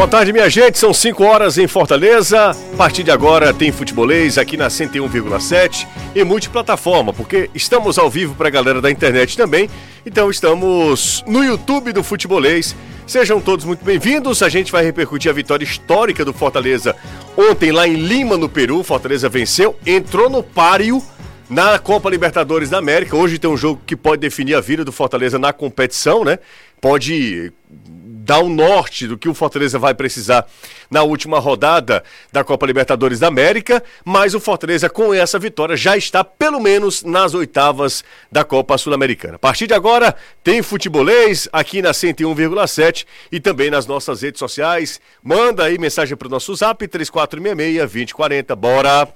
Boa tarde, minha gente. São 5 horas em Fortaleza. A partir de agora tem futebolês aqui na 101,7 e multiplataforma, porque estamos ao vivo para a galera da internet também. Então estamos no YouTube do Futebolês. Sejam todos muito bem-vindos. A gente vai repercutir a vitória histórica do Fortaleza ontem lá em Lima, no Peru. Fortaleza venceu, entrou no páreo na Copa Libertadores da América. Hoje tem um jogo que pode definir a vida do Fortaleza na competição, né? Pode dar um norte do que o Fortaleza vai precisar na última rodada da Copa Libertadores da América, mas o Fortaleza com essa vitória já está pelo menos nas oitavas da Copa Sul-Americana. A partir de agora tem futebolês aqui na 101,7 e também nas nossas redes sociais. Manda aí mensagem para o nosso zap 3466 2040. Bora!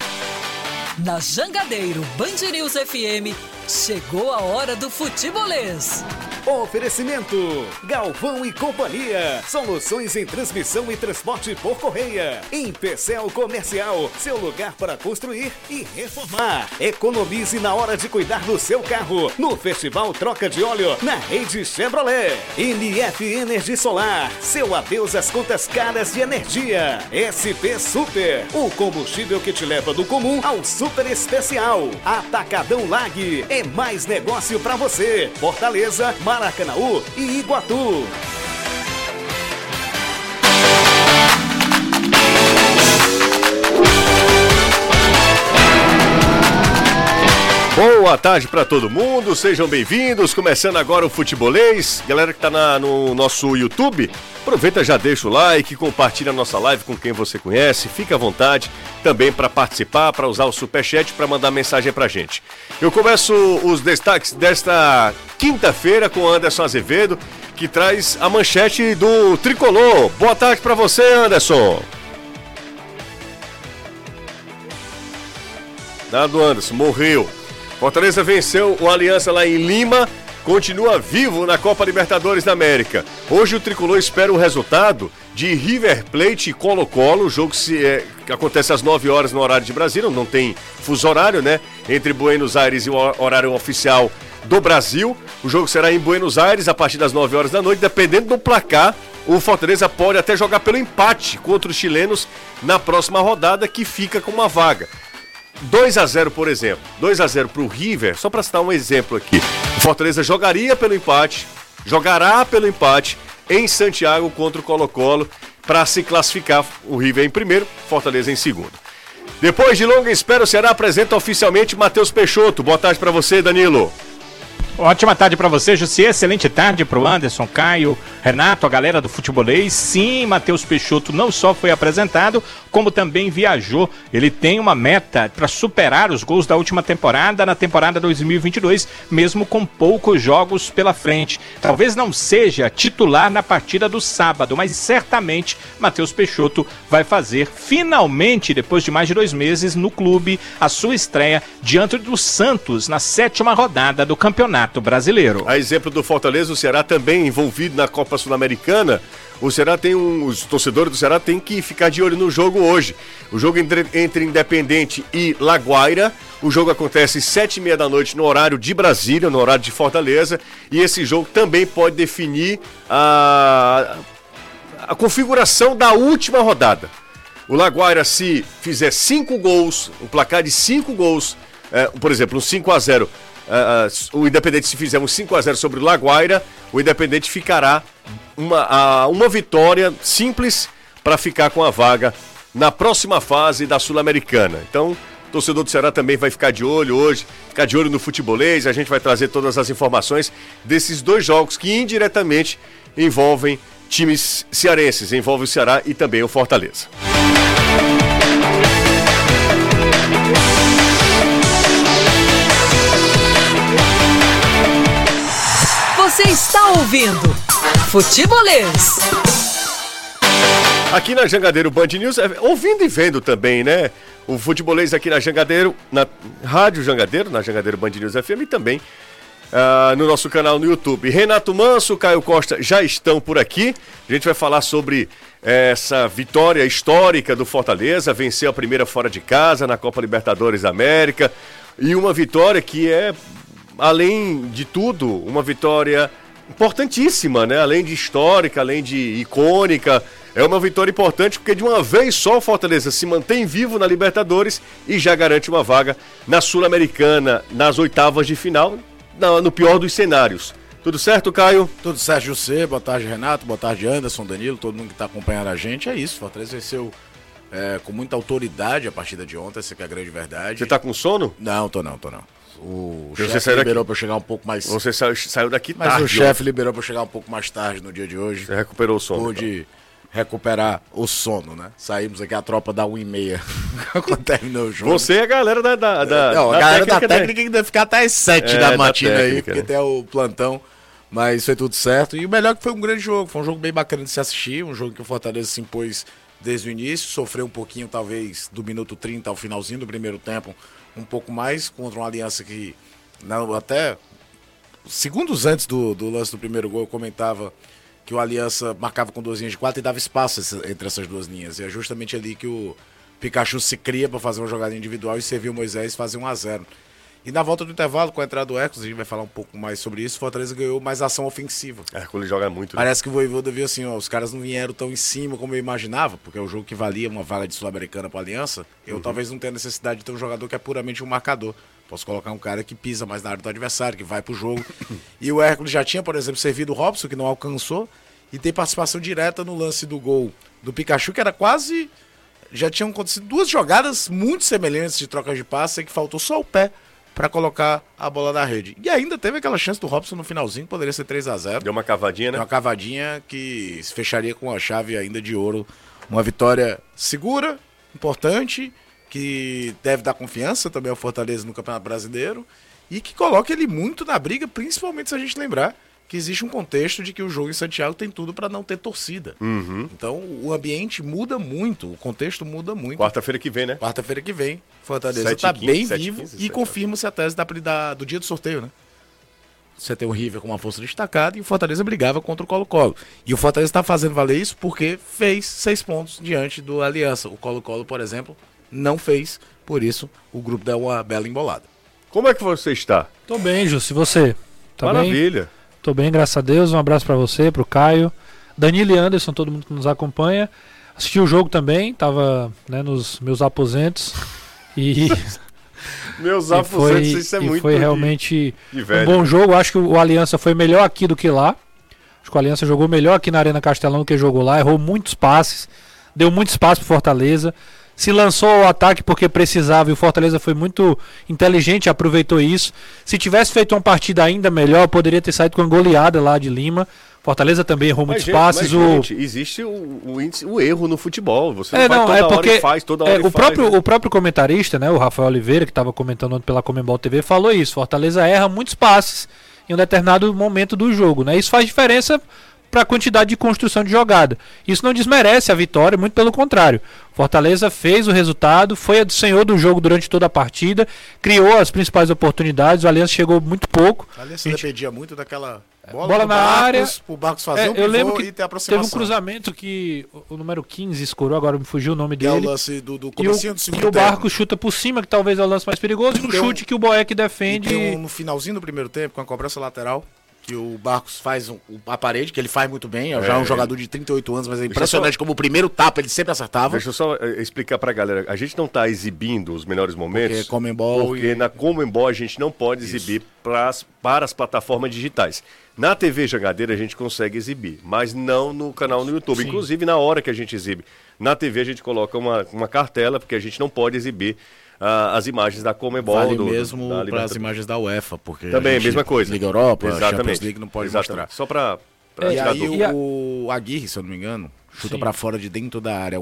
Na Jangadeiro Band News FM, chegou a hora do futebolês. Oferecimento: Galvão e Companhia. Soluções em transmissão e transporte por correia. Em Pecel Comercial, seu lugar para construir e reformar. Economize na hora de cuidar do seu carro. No Festival Troca de Óleo, na rede Chevrolet. NF Energia Solar, seu adeus às contas caras de energia. SP Super, o combustível que te leva do comum ao super especial. Atacadão Lag, é mais negócio para você. Fortaleza, Maracanaú e Iguatu. Boa tarde para todo mundo, sejam bem-vindos. Começando agora o Futebolês. Galera que tá na, no nosso YouTube, aproveita já deixa o like, compartilha a nossa live com quem você conhece. Fica à vontade também para participar, para usar o superchat para mandar mensagem pra gente. Eu começo os destaques desta quinta-feira com Anderson Azevedo, que traz a manchete do Tricolor. Boa tarde para você, Anderson. Nado Anderson, morreu. Fortaleza venceu o Aliança lá em Lima, continua vivo na Copa Libertadores da América. Hoje o tricolor espera o resultado de River Plate e Colo-Colo, o jogo se, é, acontece às 9 horas no horário de Brasília, não tem fuso horário, né? Entre Buenos Aires e o horário oficial do Brasil. O jogo será em Buenos Aires a partir das 9 horas da noite, dependendo do placar. O Fortaleza pode até jogar pelo empate contra os chilenos na próxima rodada, que fica com uma vaga. 2 a 0 por exemplo. 2 a 0 para o River, só para citar um exemplo aqui. O Fortaleza jogaria pelo empate, jogará pelo empate em Santiago contra o Colo-Colo para se classificar. O River em primeiro, Fortaleza em segundo. Depois de longa espera, o Ceará apresenta oficialmente Matheus Peixoto. Boa tarde para você, Danilo. Ótima tarde para você, Jussi. Excelente tarde para o Anderson, Caio, Renato, a galera do futebolês. Sim, Matheus Peixoto não só foi apresentado, como também viajou. Ele tem uma meta para superar os gols da última temporada na temporada 2022, mesmo com poucos jogos pela frente. Talvez não seja titular na partida do sábado, mas certamente Matheus Peixoto vai fazer finalmente, depois de mais de dois meses, no clube, a sua estreia diante do Santos na sétima rodada do campeonato brasileiro. A exemplo do Fortaleza, o Ceará também envolvido na Copa Sul-Americana. O Ceará tem um, os torcedores do Ceará têm que ficar de olho no jogo hoje. O jogo entre, entre Independente e Laguaira. O jogo acontece sete e meia da noite no horário de Brasília, no horário de Fortaleza. E esse jogo também pode definir a, a configuração da última rodada. O Laguaira, se fizer cinco gols, um placar de cinco gols, é, por exemplo, um 5 a 0 uh, o Independente se fizer um 5 a 0 sobre o Laguaira, o Independente ficará uma, uh, uma vitória simples para ficar com a vaga na próxima fase da Sul-Americana. Então, torcedor do Ceará também vai ficar de olho hoje, ficar de olho no futebolês, a gente vai trazer todas as informações desses dois jogos que indiretamente envolvem times cearenses, envolve o Ceará e também o Fortaleza. Você está ouvindo Futebolês. Aqui na Jangadeiro Band News, é, ouvindo e vendo também, né? O futebolês aqui na Jangadeiro, na Rádio Jangadeiro, na Jangadeiro Band News FM e também uh, no nosso canal no YouTube. Renato Manso, Caio Costa já estão por aqui. A gente vai falar sobre essa vitória histórica do Fortaleza, venceu a primeira fora de casa na Copa Libertadores da América. E uma vitória que é além de tudo, uma vitória importantíssima, né? Além de histórica, além de icônica, É uma vitória importante porque de uma vez só o Fortaleza se mantém vivo na Libertadores e já garante uma vaga na Sul-Americana, nas oitavas de final, no pior dos cenários. Tudo certo, Caio? Tudo certo, José. Boa tarde, Renato. Boa tarde, Anderson, Danilo, todo mundo que está acompanhando a gente. É isso, Fortaleza venceu é, com muita autoridade a partida de ontem, essa que é a grande verdade. Você está com sono? Não, tô não, tô não. O chefe liberou para eu chegar um pouco mais. Você saiu, saiu daqui Mas tarde. Mas o chefe liberou para eu chegar um pouco mais tarde no dia de hoje. Você recuperou o sono. Pude então. recuperar o sono, né? Saímos aqui a tropa da 1 e meia quando terminou o jogo. Você é a galera da. da, da Não, a galera técnica da técnica que deve ficar até as 7 é, da matina aí, porque né? tem o plantão. Mas foi tudo certo. E o melhor é que foi um grande jogo. Foi um jogo bem bacana de se assistir. Um jogo que o Fortaleza se impôs desde o início. Sofreu um pouquinho, talvez, do minuto 30 ao finalzinho do primeiro tempo. Um pouco mais contra uma aliança que não, até segundos antes do, do lance do primeiro gol, eu comentava que o Aliança marcava com duas linhas de quatro e dava espaço entre essas duas linhas. E é justamente ali que o Pikachu se cria para fazer uma jogada individual e serviu o Moisés fazer 1 a 0 E na volta do intervalo, com a entrada do Hércules, a gente vai falar um pouco mais sobre isso, o Fortaleza ganhou mais ação ofensiva. Hércules joga muito. Né? Parece que o Voivoda viu assim, ó, os caras não vieram tão em cima como eu imaginava, porque é o jogo que valia uma vaga de Sul-Americana para Aliança. Eu uhum. talvez não tenha necessidade de ter um jogador que é puramente um marcador. Posso colocar um cara que pisa mais na área do adversário, que vai pro jogo. e o Hércules já tinha, por exemplo, servido o Robson, que não alcançou, e tem participação direta no lance do gol do Pikachu, que era quase. Já tinham acontecido duas jogadas muito semelhantes de troca de passe, que faltou só o pé para colocar a bola na rede. E ainda teve aquela chance do Robson no finalzinho, poderia ser 3 a 0 Deu uma cavadinha, né? Deu uma cavadinha que se fecharia com a chave ainda de ouro. Uma vitória segura, importante que deve dar confiança também ao Fortaleza no Campeonato Brasileiro e que coloca ele muito na briga, principalmente se a gente lembrar que existe um contexto de que o jogo em Santiago tem tudo para não ter torcida. Uhum. Então o ambiente muda muito, o contexto muda muito. Quarta-feira que vem, né? Quarta-feira que vem. Fortaleza está bem 7, vivo 15, e confirma-se a tese da, da, do dia do sorteio, né? Você tem o River com uma força destacada e o Fortaleza brigava contra o Colo-Colo. E o Fortaleza está fazendo valer isso porque fez seis pontos diante do Aliança. O Colo-Colo, por exemplo, não fez, por isso o grupo deu uma bela embolada. Como é que você está? Tô bem, Jus, e você? Tá Maravilha. Bem? Tô bem, graças a Deus. Um abraço para você, pro Caio, Danilo e Anderson, todo mundo que nos acompanha. Assisti o jogo também, tava né, nos meus aposentos e Meus aposentos, foi, isso é e muito Foi realmente de, de um bom jogo. Acho que o Aliança foi melhor aqui do que lá. Acho que o Aliança jogou melhor aqui na Arena Castelão do que jogou lá. Errou muitos passes, deu muito espaço pro Fortaleza se lançou ao ataque porque precisava e o Fortaleza foi muito inteligente, aproveitou isso. Se tivesse feito uma partida ainda melhor, poderia ter saído com uma goleada lá de Lima. Fortaleza também errou muitos gente, passes. Mas, o... Gente, existe o, o, índice, o, erro no futebol. Você é, não, não é porque faz, toda hora é, o faz, próprio né? O próprio comentarista, né, o Rafael Oliveira, que estava comentando pela Comembol TV, falou isso. Fortaleza erra muitos passes em um determinado momento do jogo. Né? Isso faz diferença para a quantidade de construção de jogada. Isso não desmerece a vitória, muito pelo contrário. Fortaleza fez o resultado, foi o senhor do jogo durante toda a partida, criou as principais oportunidades, o Aliança chegou muito pouco. A Aliança gente... dependia muito daquela bola, bola na Barcos, área. O Barcos fazer é, um eu lembro que Teve um cruzamento que o, o número 15 escorou, agora me fugiu o nome que dele. É o lance do, do e o, do o Barcos chuta por cima, que talvez é o lance mais perigoso, e um chute que o Boeck defende. E um, no finalzinho do primeiro tempo, com a cobrança lateral, que o Barcos faz um, a parede, que ele faz muito bem. É. Já é um jogador de 38 anos, mas é impressionante só... como o primeiro tapa ele sempre acertava. Deixa eu só eh, explicar pra galera. A gente não tá exibindo os melhores momentos. Porque Comembol. Porque e... na Comembol a gente não pode Isso. exibir pras, para as plataformas digitais. Na TV Jangadeira a gente consegue exibir, mas não no canal no YouTube. Sim. Inclusive na hora que a gente exibe. Na TV a gente coloca uma, uma cartela, porque a gente não pode exibir uh, as imagens da Comebol. Vale do, mesmo para as imagens da UEFA, porque também a mesma coisa. Liga Europa, Exatamente. Champions League não pode Exatamente. mostrar. Só para é, e aí o, o Aguirre, se eu não me engano, chuta para fora de dentro da área.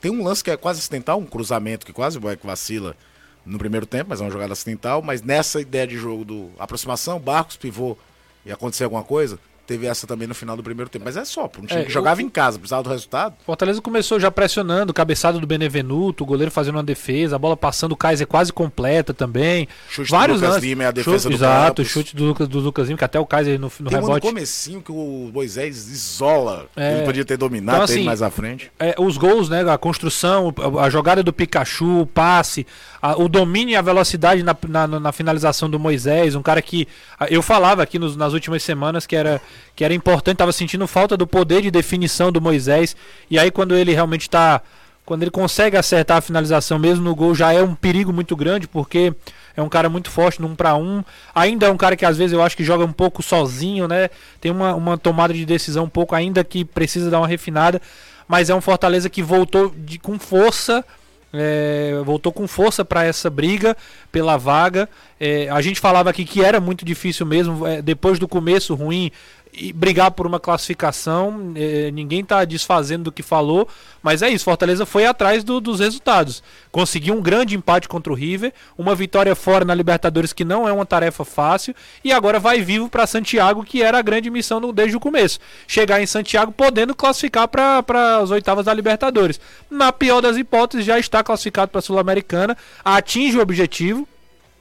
tem um lance que é quase acidental, um cruzamento que quase o Boeck vacila no primeiro tempo, mas é uma jogada acidental. Mas nessa ideia de jogo do aproximação, Barcos, pivô e acontecer alguma coisa, teve essa também no final do primeiro tempo. Mas é só, um time é, que jogava o... em casa, precisava do resultado. Fortaleza começou já pressionando, cabeçada do Benevenuto, o goleiro fazendo uma defesa, a bola passando, o Kaiser quase completa também. Chute Vários do Lucas Lima é a defesa chute, do Exato, Campos. chute do Lucas, do Lucas Lima, que até o Kaiser no, no Tem rebote. Tem um comecinho que o Moisés isola, é... ele podia ter dominado, então, assim, mais à frente. É, os gols, né, a construção, a jogada do Pikachu, o passe, a, o domínio e a velocidade na, na, na, finalização do Moisés, um cara que eu falava aqui nos, nas últimas semanas que era que era importante, estava sentindo falta do poder de definição do Moisés. E aí quando ele realmente está quando ele consegue acertar a finalização mesmo no gol, já é um perigo muito grande, porque é um cara muito forte 1 para 1. Ainda é um cara que às vezes eu acho que joga um pouco sozinho, né? Tem uma, uma tomada de decisão um pouco ainda que precisa dar uma refinada, mas é um Fortaleza que voltou de, com força. É, voltou com força para essa briga pela vaga. É, a gente falava aqui que era muito difícil mesmo, é, depois do começo ruim, e brigar por uma classificação. Eh, ninguém está desfazendo do que falou, mas é isso. Fortaleza foi atrás do, dos resultados. Conseguiu um grande empate contra o River, uma vitória fora na Libertadores que não é uma tarefa fácil, e agora vai vivo para Santiago, que era a grande missão desde o começo. Chegar em Santiago podendo classificar para as oitavas da Libertadores. Na pior das hipóteses, já está classificado para a Sul-Americana, atinge o objetivo.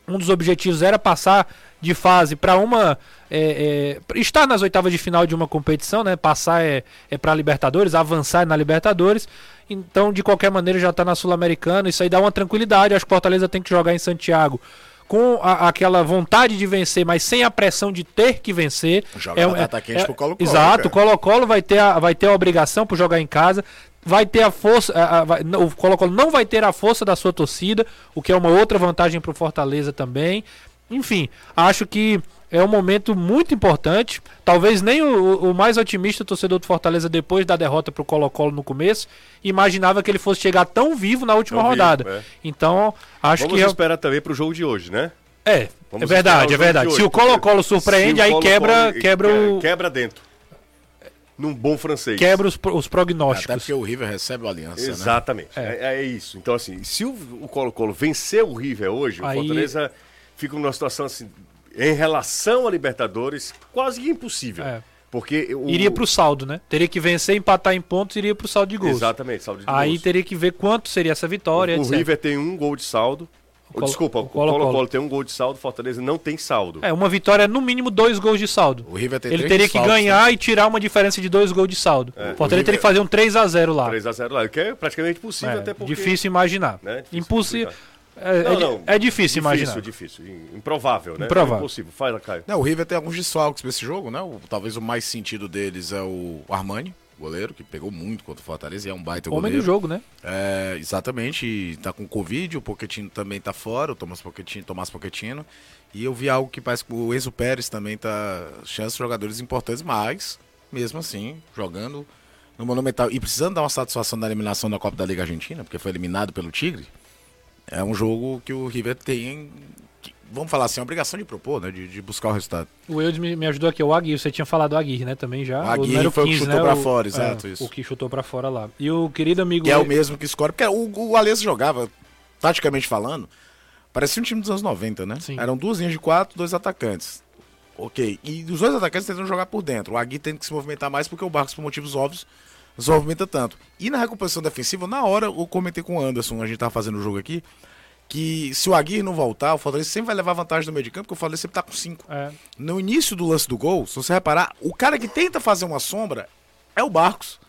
Um dos objetivos era passar de fase para uma é, é, estar nas oitavas de final de uma competição, né? Passar é, é para Libertadores, avançar é na Libertadores. Então, de qualquer maneira, já está na Sul-Americana. Isso aí dá uma tranquilidade. Acho que o Fortaleza tem que jogar em Santiago com a, aquela vontade de vencer, mas sem a pressão de ter que vencer. Joga é, é, quente é, pro Colo -Colo, Exato, o Colo-Colo vai, ter a, vai ter a obrigação por jogar em casa. Vai ter a força. A, a, vai, o Colo-Colo não vai ter a força da sua torcida, o que é uma outra vantagem para o Fortaleza também. Enfim, acho que é um momento muito importante. Talvez nem o, o, mais otimista torcedor do Fortaleza, depois da derrota para o Colo-Colo no começo, imaginava que ele fosse chegar tão vivo na última tão rodada. Vivo, é. Então, acho Vamos que. Vamos esperar também para o jogo de hoje, né? É, Vamos é verdade, é verdade. Se o Colo-Colo surpreende, aí quebra, quebra o. Quebra dentro. Num bom francês. Quebra os, os prognósticos. Até porque o River recebe o Aliança. Né? Exatamente. Né? É. É, é. isso. Então, assim, se o Colo-Colo vencer o River hoje, aí... o Fortaleza fica numa situação assim em relação a Libertadores, quase impossível. É. Porque o... Iria para o saldo, né? Teria que vencer, empatar em pontos, iria para o saldo de gols. Exatamente, saldo de Aí gols. teria que ver quanto seria essa vitória. O, o River tem um gol de saldo. O Desculpa, o Colo-Colo tem um gol de saldo, Fortaleza não tem saldo. É, uma vitória no mínimo dois gols de saldo. O River tem Ele teria que saldos, ganhar né? e tirar uma diferença de dois gols de saldo. É. O Fortaleza River... teria que fazer um 3 a 0 lá. 3 a 0 lá, que é praticamente impossível é, até porque... Difícil imaginar. Né? Impossível. É, não, é, não, é, difícil imaginar. Difícil, difícil. Improvável, né? Improvável. É impossível. Fala, Caio. Não, o River tem alguns desfalques pra esse jogo, né? O, talvez o mais sentido deles é o Armani, goleiro, que pegou muito contra o Fortaleza e é um baita Homem goleiro. Homem do jogo, né? É, exatamente. E tá com Covid, o Pochettino também tá fora, o Tomás Pochettino, Tomás Pochettino. E eu vi algo que parece que o Enzo Pérez também tá... Chance de jogadores importantes, mas, mesmo assim, jogando no Monumental e precisando dar uma satisfação da eliminação da Copa da Liga Argentina, porque foi eliminado pelo Tigre, é um jogo que o River tem, vamos falar assim, a obrigação de propor, né? De, de buscar o resultado. O Eudes me, me, ajudou aqui, o Aguirre, você tinha falado do Aguirre, né? Também já. O Aguirre o foi 15, o que chutou né? pra fora, exato, é, isso. O que chutou pra fora lá. E o querido amigo... Que é o mesmo que escolhe, porque o, o jogava, taticamente falando, parecia um time dos anos 90, né? Sim. Eram duas linhas de quatro, dois atacantes. Ok, e os dois atacantes tentando jogar por dentro. O Aguirre tem que se movimentar mais porque o Barcos, por motivos óbvios, se movimenta tanto. E na recomposição defensiva, na hora eu comentei com o Anderson, a gente tava fazendo o jogo aqui, que se o Aguirre não voltar, o Fortaleza sempre vai levar vantagem no meio de campo, porque o Fortaleza sempre tá com 5. É. No início do lance do gol, se você reparar, o cara que tenta fazer uma sombra é o Barcos.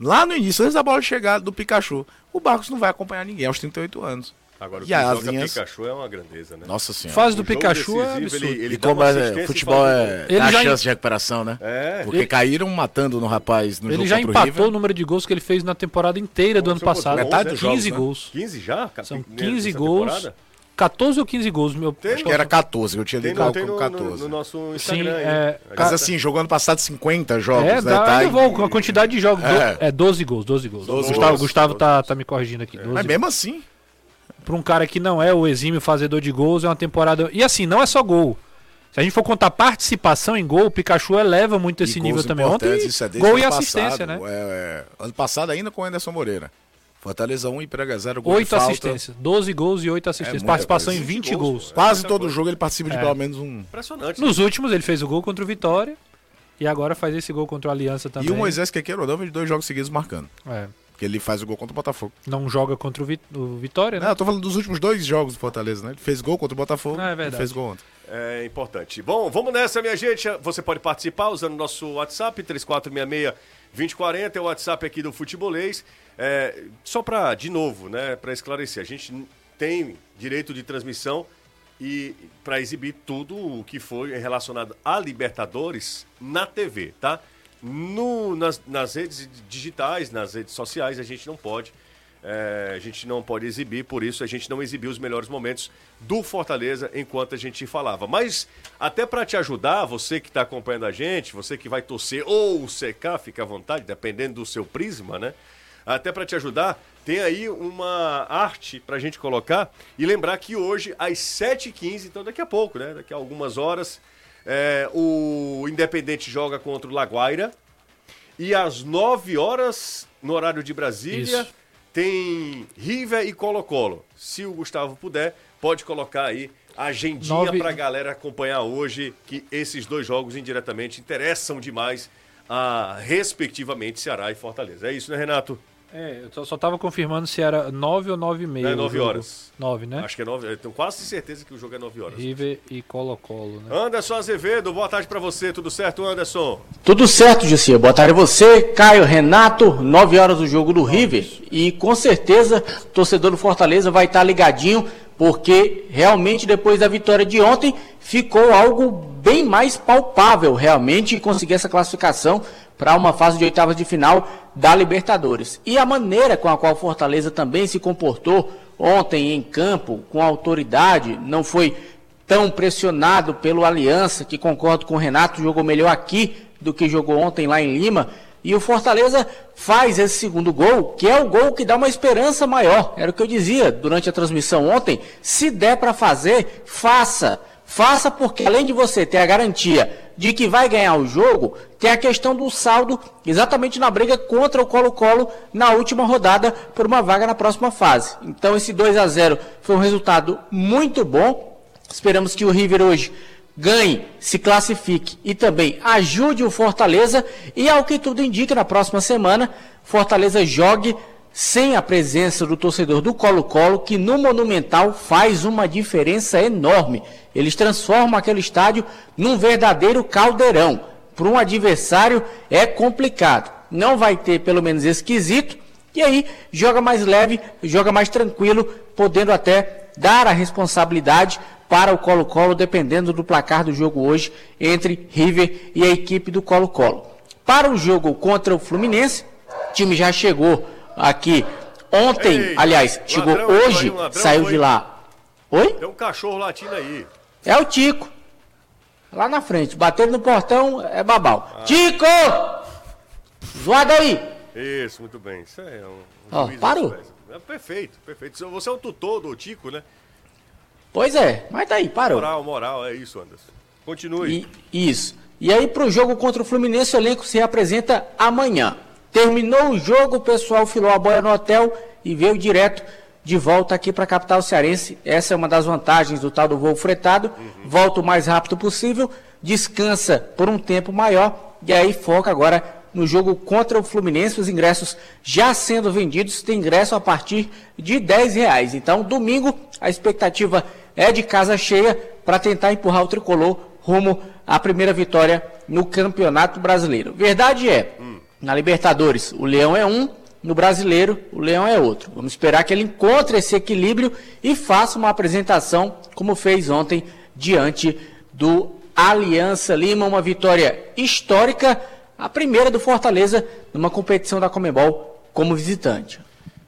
Lá no início, antes da bola chegar do Pikachu, o Barcos não vai acompanhar ninguém aos 38 anos. Agora, o que e as linhas... Pikachu é uma grandeza, né? Nossa senhora. Fase do Pikachu é absurdo. Ele, ele e como é, futebol é ele a já chance de recuperação, né? É. Porque ele... caíram matando no rapaz no ele jogo Ele já empatou o, o, número de gols que ele fez na temporada inteira do ano passado. Metade dos 15 gols. 15 já? São 15 gols. Temporada? 14 ou 15 gols, meu. Tem, Acho que era 14, eu tinha lido algo como 14. No, no, nosso Instagram. Sim, é, Mas assim, jogou ano passado 50 jogos, é, né? Dá, tá com a quantidade de jogos. É, é 12 gols, 12 gols. 12 Gustavo, gols. Gustavo tá, tá me corrigindo aqui. É. Mas mesmo assim para um cara que não é o exímio fazedor de gols, é uma temporada. E assim, não é só gol. Se a gente for contar participação em gol, o Pikachu eleva muito esse nível também. Ontem, é gol e assistência, passado, né? É, é, ano passado ainda com o Anderson Moreira. Fortaleza 1 e Prega 0 gol 8 assistências, 12 gols e 8 assistências. É participação em 20 gols. gols. Quase todo coisa. jogo ele participa de é. pelo menos um. Impressionante. Nos né? últimos ele fez o gol contra o Vitória e agora faz esse gol contra o Aliança também. E o Moisés que quer ou não, de dois jogos seguidos marcando. É. Porque ele faz o gol contra o Botafogo. Não joga contra o, Vit o Vitória, né? Não, eu tô falando dos últimos dois jogos do Fortaleza, né? Ele fez gol contra o Botafogo. Não, é verdade. fez gol ontem. É importante. Bom, vamos nessa, minha gente. Você pode participar usando o nosso WhatsApp, 3466-2040, é o WhatsApp aqui do Futebolês. É, só para, de novo, né, para esclarecer, a gente tem direito de transmissão e para exibir tudo o que foi relacionado a Libertadores na TV, tá? No, nas, nas redes digitais, nas redes sociais, a gente não pode. É, a gente não pode exibir, por isso a gente não exibiu os melhores momentos do Fortaleza enquanto a gente falava. Mas até para te ajudar, você que está acompanhando a gente, você que vai torcer ou secar, fica à vontade, dependendo do seu prisma, né? Até para te ajudar, tem aí uma arte para a gente colocar e lembrar que hoje às 7h15, então daqui a pouco, né? Daqui a algumas horas, é, o Independente joga contra o Laguaira. E às 9 horas, no horário de Brasília, Isso. tem River e Colo-Colo. Se o Gustavo puder, pode colocar aí a agendinha Nove... para a galera acompanhar hoje, que esses dois jogos indiretamente interessam demais a, respectivamente, Ceará e Fortaleza. É isso, né, Renato? É, eu só tava confirmando se era 9 ou 9 e meia. É 9 horas. 9, né? Acho que é 9. Eu tenho quase certeza que o jogo é 9 horas. River e Colo-Colo, né? Anderson Azevedo, boa tarde para você. Tudo certo, Anderson? Tudo certo, Jussi. Boa tarde a você, Caio, Renato. 9 horas o jogo do River. E com certeza o torcedor do Fortaleza vai estar ligadinho, porque realmente depois da vitória de ontem ficou algo bem mais palpável, realmente, conseguir essa classificação para uma fase de oitavas de final da Libertadores. E a maneira com a qual Fortaleza também se comportou ontem em campo, com autoridade, não foi tão pressionado pelo Aliança, que concordo com o Renato, jogou melhor aqui do que jogou ontem lá em Lima. E o Fortaleza faz esse segundo gol, que é o gol que dá uma esperança maior. Era o que eu dizia durante a transmissão ontem. Se der para fazer, faça. Faça porque além de você ter a garantia de que vai ganhar o jogo, tem a questão do saldo exatamente na briga contra o Colo-Colo na última rodada por uma vaga na próxima fase. Então esse 2 a 0 foi um resultado muito bom. Esperamos que o River hoje ganhe, se classifique e também ajude o Fortaleza e ao que tudo indica na próxima semana, Fortaleza jogue sem a presença do torcedor do Colo-Colo, que no Monumental faz uma diferença enorme. Eles transformam aquele estádio num verdadeiro caldeirão. Para um adversário é complicado. Não vai ter pelo menos esquisito. E aí joga mais leve, joga mais tranquilo, podendo até dar a responsabilidade para o Colo-Colo, dependendo do placar do jogo hoje entre River e a equipe do Colo-Colo. Para o jogo contra o Fluminense, o time já chegou aqui ontem, Ei, aliás, chegou ladrão, hoje, ladrão, saiu de lá. Oi? Tem um cachorro latindo aí. É o Tico. Lá na frente, batendo no portão é babau. Ah. Tico! Zoado aí! Isso, muito bem. Isso é um. Ó, parou. É perfeito, perfeito. Você é o tutor do Tico, né? Pois é, mas tá aí, parou. Moral, moral, é isso, Anderson. Continue. E, isso. E aí, pro jogo contra o Fluminense, o elenco se apresenta amanhã. Terminou o jogo, o pessoal filou a boia no hotel e veio direto de volta aqui para a capital cearense. Essa é uma das vantagens do tal do voo fretado. Uhum. Volta o mais rápido possível, descansa por um tempo maior e aí foca agora no jogo contra o Fluminense. Os ingressos já sendo vendidos, tem ingresso a partir de 10 reais. Então, domingo, a expectativa é de casa cheia para tentar empurrar o tricolor rumo à primeira vitória no Campeonato Brasileiro. Verdade é. Hum na Libertadores, o Leão é um, no Brasileiro, o Leão é outro. Vamos esperar que ele encontre esse equilíbrio e faça uma apresentação como fez ontem diante do Aliança Lima, uma vitória histórica, a primeira do Fortaleza numa competição da Comebol como visitante.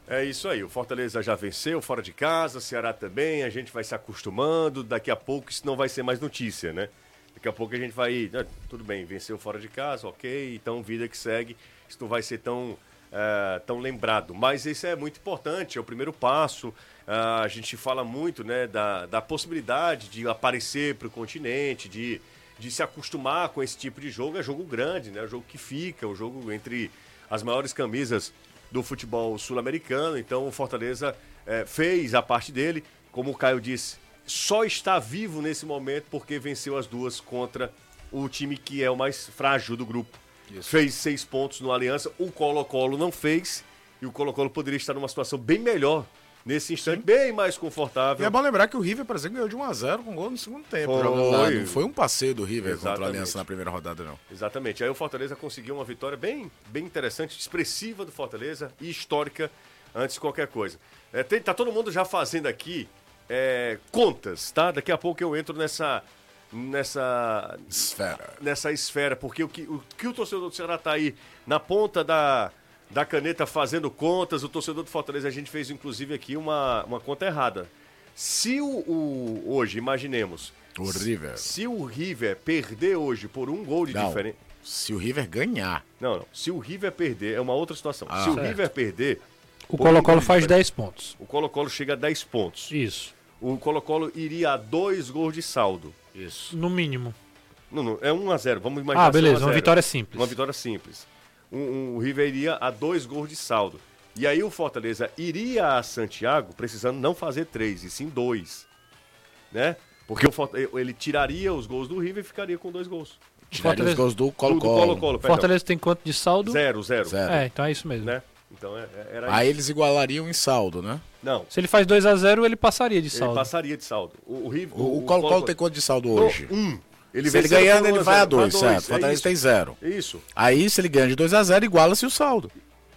É isso aí, o Fortaleza já venceu fora de casa, o Ceará também, a gente vai se acostumando, daqui a pouco isso não vai ser mais notícia, né? Daqui a pouco a gente vai. Né, tudo bem, venceu fora de casa, ok, então vida que segue. Isso não vai ser tão, uh, tão lembrado. Mas isso é muito importante, é o primeiro passo. Uh, a gente fala muito né, da, da possibilidade de aparecer para o continente, de, de se acostumar com esse tipo de jogo. É jogo grande, né? É jogo que fica, o jogo entre as maiores camisas do futebol sul-americano. Então o Fortaleza é, fez a parte dele. Como o Caio disse, só está vivo nesse momento porque venceu as duas contra o time que é o mais frágil do grupo. Isso. Fez seis pontos no Aliança, o Colo-Colo não fez e o Colo-Colo poderia estar numa situação bem melhor nesse instante, Sim. bem mais confortável. E é bom lembrar que o River, por exemplo, ganhou de 1x0 com gol no segundo tempo. Foi. Não foi um passeio do River Exatamente. contra o Aliança na primeira rodada, não. Exatamente. Aí o Fortaleza conseguiu uma vitória bem, bem interessante, expressiva do Fortaleza e histórica antes de qualquer coisa. É, tem, tá todo mundo já fazendo aqui é, contas, tá? Daqui a pouco eu entro nessa nessa esfera, nessa esfera, porque o que o, que o torcedor do Ceará tá aí na ponta da, da caneta fazendo contas, o torcedor do Fortaleza a gente fez inclusive aqui uma, uma conta errada. Se o, o hoje, imaginemos, o River. Se o River perder hoje por um gol de diferença. Se o River ganhar. Não, não. Se o River perder, é uma outra situação. Ah, se o River perder. O Colo-Colo faz 10 pontos. O Colo-Colo chega a 10 pontos. Isso. O Colo-Colo iria a dois gols de saldo. Isso. No mínimo. Não, não, é 1 a 0 Vamos imaginar. Ah, beleza. Uma vitória simples. Uma vitória simples. Um, um, o River iria a dois gols de saldo. E aí o Fortaleza iria a Santiago precisando não fazer três, e sim dois. Né? Porque o, ele tiraria os gols do River e ficaria com dois gols. Tiraria os gols do Colo-Colo. Colo Fortaleza tem quanto de saldo? Zero, zero. zero. É, então é isso mesmo. Né? Então é, é era Aí isso. eles igualariam em saldo, né? Não. Se ele faz 2 a 0 ele passaria de saldo. Ele passaria de saldo. O, o, o Colo-Colo tem quanto de saldo hoje? Um. Ele se ele ganhando, ele vai a 2, certo? O Fortaleza é tem zero. Isso. Aí, se ele ganha de 2 a 0 iguala-se o saldo.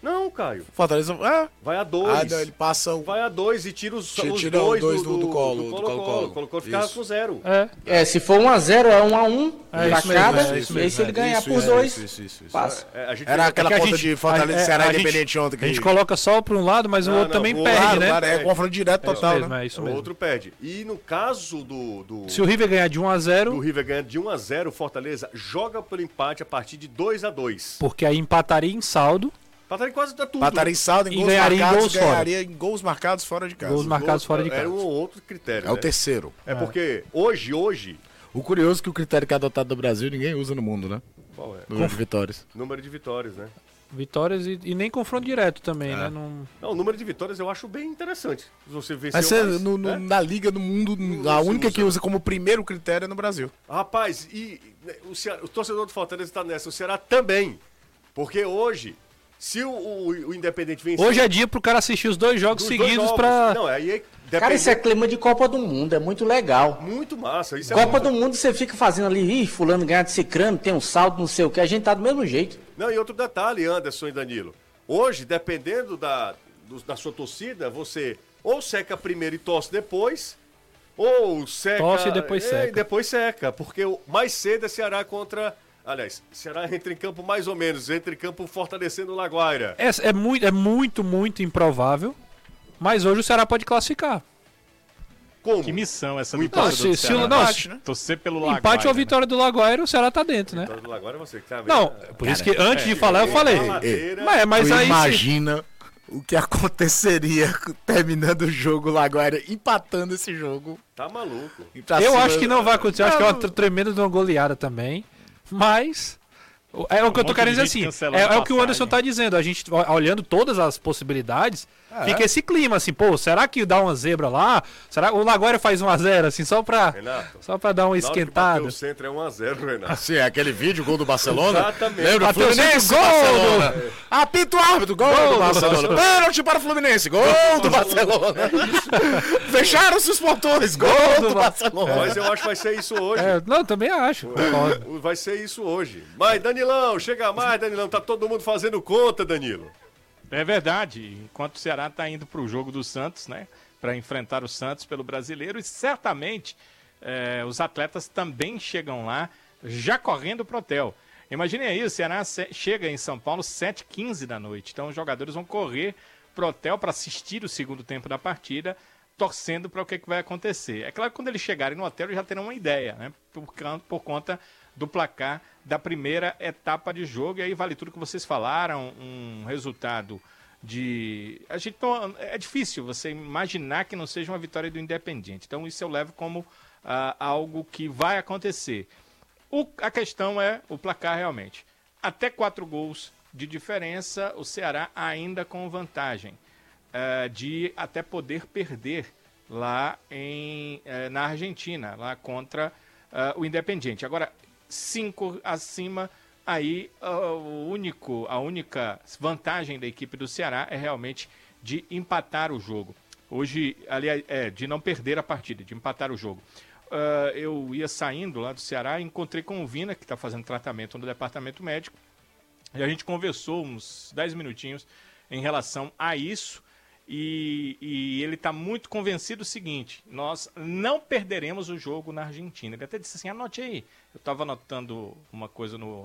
Não, Caio. Fortaleza. É. Vai a dois. Ah, não, ele passa. Vai a dois e tira os, tira, os tira dois, dois do, do, do, colo. Do colo, colo, colo. colo, colo ficava com zero. É. é, se for 1 a 0 é 1 a 1 é pra cada. É e aí se ele ganhar por dois, isso, isso, passa. É, Era aquela é conta de Fortaleza e Ceará Independente ontem. A gente coloca só para um lado, mas o outro também perde, né? É confronto direto total, né? É isso mesmo. O outro perde. E no caso do... Se o River ganhar de 1 a 0 O River ganhar de 1 a 0 o Fortaleza joga pelo empate a partir de 2 a 2 Porque aí empataria em saldo. Empataria quase tudo. Empataria em saldo, em gols marcados, em gols ganharia fora. em gols marcados fora de casa. Gols marcados fora de casa. É um outro critério. É né? o terceiro. É, é, porque hoje, hoje. O curioso é que o critério que é adotado no Brasil ninguém usa no mundo, né? Qual é? Número de vitórias. Número de vitórias, né? Vitórias e, e nem confronto direto também, é. né? Não... não, o número de vitórias eu acho bem interessante. Você vê Mas mais, no, no, né? na liga do mundo, a única usa. que usa como primeiro critério é no Brasil. Rapaz, e né, o, Ceará, o torcedor do Fortaleza está nessa, o Ceará também. Porque hoje se o, o, o Independente vencer. Hoje é dia pro cara assistir os dois jogos seguidos para. Não, aí é Cara, isso é clima de Copa do Mundo, é muito legal. Muito massa. Isso é Copa muito... do Mundo você fica fazendo ali, ih, fulano ganha de cicrano, tem um saldo, não sei o que, a gente tá do mesmo jeito. Não, e outro detalhe, Anderson e Danilo. Hoje, dependendo da, do, da sua torcida, você ou seca primeiro e tosse depois, ou seca. Tosse e depois é, seca. E depois seca, porque mais cedo é Ceará contra Aliás, Ceará entra em campo mais ou menos, entra em campo fortalecendo o Laguaira. É, é, muito, é muito, muito improvável, mas hoje o Ceará pode classificar. Como? Que missão essa do não, se, se o, não, empate, né? Torcer pelo Laguaira. Empate ou né? vitória do Laguaira, o Ceará tá dentro, né? Vitória do Laguaira você que tá vendo. Não, por Cara, isso que antes é, de falar eu falei. mas, mas aí imagina se... o que aconteceria terminando o jogo Laguaira empatando esse jogo. Tá maluco. Eu acho que não vai acontecer, eu acho que é uma tremenda de uma goleada também. Mas. É o que um eu tô querendo dizer assim. É, é, o que o Anderson tá dizendo. A gente, olhando todas as possibilidades, é. Fica esse clima, assim, pô, será que dá uma zebra lá? Será o Laguaira faz 1x0, assim, só pra, Renato, só pra dar uma esquentada? O centro é 1x0, Renato. Assim, é aquele vídeo, gol do Barcelona? Exatamente. Lembra? o Fluminense, gol! Barcelona. Apita o árbitro, gol, gol do Barcelona. Pênalti para o Fluminense, gol, do Barcelona. Fecharam-se os portões, gol, gol do, Barcelona. Mas eu acho que vai ser isso hoje. É, não, também acho. Vai ser isso hoje. Mas, Danilão, chega mais, Danilão. Tá todo mundo fazendo conta, Danilo. É verdade. Enquanto o Ceará está indo para o jogo do Santos, né? Para enfrentar o Santos pelo brasileiro, e certamente é, os atletas também chegam lá já correndo para o hotel. Imagine aí, o Ceará chega em São Paulo 7h15 da noite. Então os jogadores vão correr pro hotel para assistir o segundo tempo da partida, torcendo para o que, que, vai acontecer. É claro que quando eles chegarem no hotel, eles já terão uma ideia, né? Por, por conta do placar da primeira etapa de jogo. E aí vale tudo que vocês falaram, um resultado de. A gente não... É difícil você imaginar que não seja uma vitória do Independiente. Então isso eu levo como uh, algo que vai acontecer. O... A questão é o placar realmente. Até quatro gols de diferença, o Ceará ainda com vantagem uh, de até poder perder lá em, uh, na Argentina, lá contra uh, o Independiente. Agora, cinco acima, aí o único, a única vantagem da equipe do Ceará é realmente de empatar o jogo. Hoje, aliás, é, de não perder a partida, de empatar o jogo. Uh, eu ia saindo lá do Ceará e encontrei com o Vina, que está fazendo tratamento no departamento médico, e a gente conversou uns 10 minutinhos em relação a isso. E, e, ele está muito convencido do seguinte: nós não perderemos o jogo na Argentina. Ele até disse assim: anote aí. Eu estava anotando uma coisa no,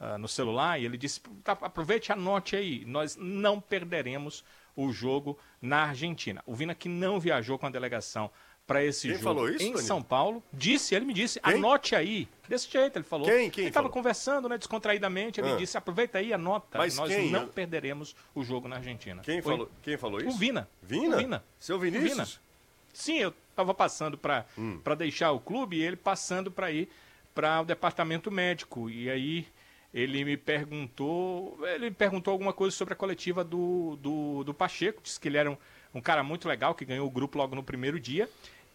uh, no celular e ele disse: tá, aproveite e anote aí. Nós não perderemos o jogo na Argentina. O Vina que não viajou com a delegação para esse Quem jogo falou isso, em Danilo? São Paulo. Disse, ele me disse, Quem? anote aí. Desse jeito, ele falou. Quem? Quem ele estava conversando, né, descontraidamente, ele Ah. disse, aproveita aí, anota. Mas Nós quem? não perderemos o jogo na Argentina. Quem Foi falou, quem falou isso? O Vina. Vina? O Vina. Seu Vinícius? Vina. Sim, eu estava passando para Hum. deixar o clube e ele passando para ir para o departamento médico. E aí ele me perguntou, ele me perguntou alguma coisa sobre a coletiva do, do, do Pacheco, disse que ele era um, um cara muito legal, que ganhou o grupo logo no primeiro dia.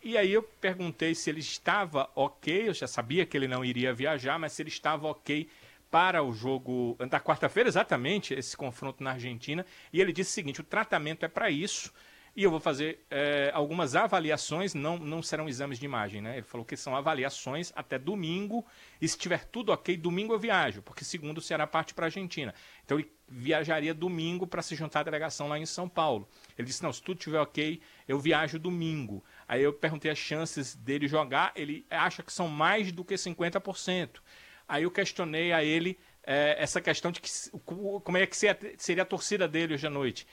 E aí eu perguntei se ele estava ok, eu já sabia que ele não iria viajar, mas se ele estava ok para o jogo da quarta-feira, exatamente, esse confronto na Argentina. E ele disse o seguinte: o tratamento é para isso. E eu vou fazer eh, algumas avaliações, não, não serão exames de imagem, né? Ele falou que são avaliações até domingo, e se tiver tudo ok, domingo eu viajo, porque segundo o Ceará parte para a Argentina. Então ele viajaria domingo para se juntar à delegação lá em São Paulo. Ele disse, não, se tudo estiver ok, eu viajo domingo. Aí eu perguntei as chances dele jogar, ele acha que são mais do que 50%. Aí eu questionei a ele eh, essa questão de que, como é que seria a torcida dele hoje à noite.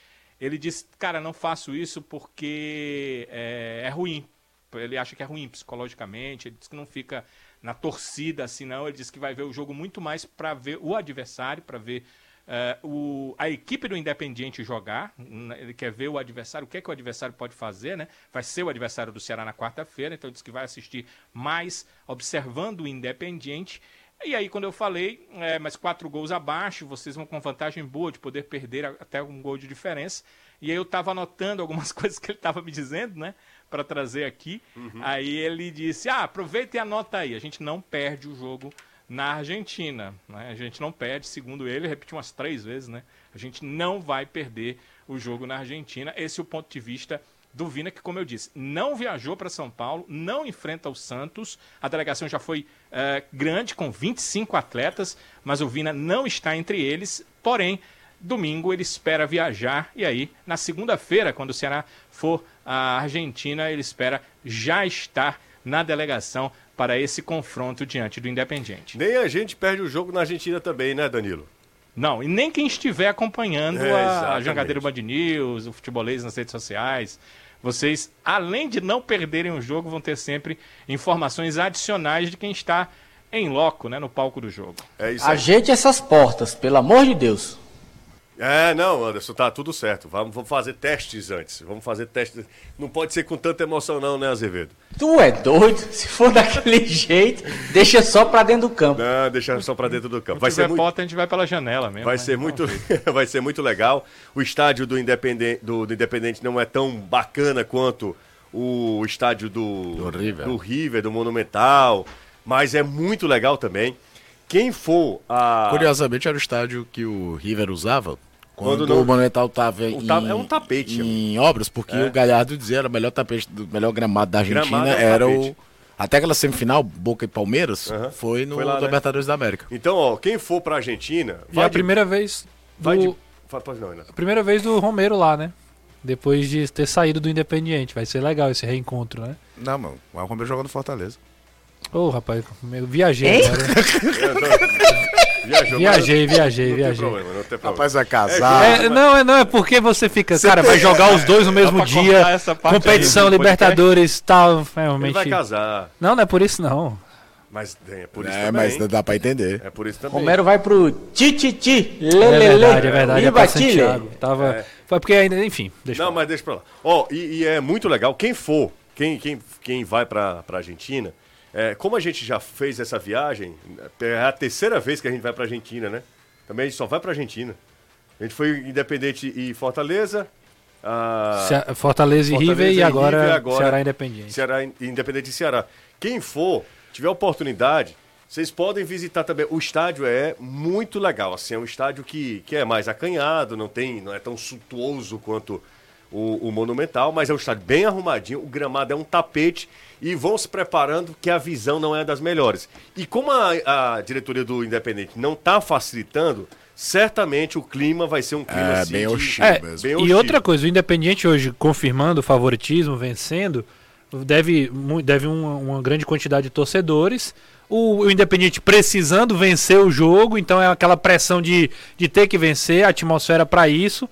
Ele disse, cara, não faço isso porque é, é ruim. Ele acha que é ruim psicologicamente. Ele disse que não fica na torcida assim, não. Ele disse que vai ver o jogo muito mais para ver o adversário, para ver é, o, a equipe do Independiente jogar. Né? Ele quer ver o adversário, o que é que o adversário pode fazer, né? Vai ser o adversário do Ceará na quarta-feira, então ele disse que vai assistir mais observando o Independiente. E aí, quando eu falei, é, mas quatro gols abaixo, vocês vão com vantagem boa de poder perder até um gol de diferença. E aí eu estava anotando algumas coisas que ele estava me dizendo, né? Para trazer aqui. Aí ele disse: Ah, aproveita e anota aí. A gente não perde o jogo na Argentina. Né? A gente não perde, segundo ele, repetiu umas três vezes, né? A gente não vai perder o jogo na Argentina. Esse é o ponto de vista do Vina, que, como eu disse, não viajou para São Paulo, não enfrenta o Santos. A delegação já foi eh, grande, com 25 atletas, mas o Vina não está entre eles. Porém, domingo ele espera viajar e aí, na segunda-feira, quando o Ceará for à Argentina, ele espera já estar na delegação para esse confronto diante do Independiente. Nem a gente perde o jogo na Argentina também, né, Danilo? Não, e nem quem estiver acompanhando É, a exatamente. Jangadeiro Band News, o futebolês nas redes sociais. Vocês, além de não perderem o jogo, vão ter sempre informações adicionais de quem está em loco, né, no palco do jogo. É isso aí. Ajeite essas portas, pelo amor de Deus. É, não, Anderson, tá tudo certo. Vamos, vamos fazer testes antes. Vamos fazer testes. Não pode ser com tanta emoção, não, né, Azevedo? Tu é doido? Se for daquele jeito, deixa só pra dentro do campo. Não, deixa só pra dentro do campo. Se Vai ser muito. porta, a gente vai pela janela mesmo. Vai né? ser, muito, vai ser muito legal. O estádio do Independente, do, do Independente não é tão bacana quanto o estádio do, Do River. do River, do Monumental, mas é muito legal também. Quem for a. Curiosamente era o estádio que o River usava quando, Quando o Monumental estava O em, ta- é um tapete. em obras, porque É. o Galhardo dizia era o melhor tapete, do melhor gramado da Argentina Gramado é um era tapete. o até aquela semifinal Boca e Palmeiras Aham. foi no Foi lá, né? Libertadores da América. Então, ó, quem for pra Argentina. E a de- primeira vez do, Vai de. Vai, pode não, Renato. a primeira vez do Romero lá, né? Depois de ter saído do Independiente. Vai ser legal esse reencontro, né? Não, mano, o Romero jogou no Fortaleza. Ô, rapaz, eu viajei agora. Viajou, Viajei, mas viajei, não, viajei. Tem problema, não tem problema. Rapaz, vai Ah, casar. É, não, é, não, é porque você fica, cara, vai jogar os dois no mesmo pra dia, competição, aí. Libertadores e tal, Ele realmente. vai casar. Não, não é por isso não. Mas é por isso É, também. mas dá pra entender. É por isso também. Romero vai pro Tititi, É verdade, é verdade, é pra. Santiago. Tava, É. Foi porque ainda, enfim, deixa Não, eu mas deixa pra lá. Ó, e, e é muito legal. Quem for, quem, quem, quem vai pra, pra Argentina, é, como a gente já fez essa viagem, é a terceira vez que a gente vai pra Argentina, né? Também a gente só vai pra Argentina. A gente foi Independente e Fortaleza. a- Ce- Fortaleza e Fortaleza River e e agora, agora Ceará Independiente. Ceará, Independente de Ceará. Quem for, tiver oportunidade, vocês podem visitar também. O estádio é muito legal. Assim, é um estádio que, que é mais acanhado, não tem, não é tão suntuoso quanto o, o Monumental, mas é um estádio bem arrumadinho. O gramado é um tapete e vão se preparando que a visão não é das melhores. E como a, a diretoria do Independente não está facilitando, certamente o clima vai ser um clima é, assim, bem hostil é, mesmo. E outra coisa, o Independente hoje confirmando o favoritismo, vencendo, deve, deve uma, uma grande quantidade de torcedores. O, o Independiente precisando vencer o jogo, então é aquela pressão de, de ter que vencer, a atmosfera para isso.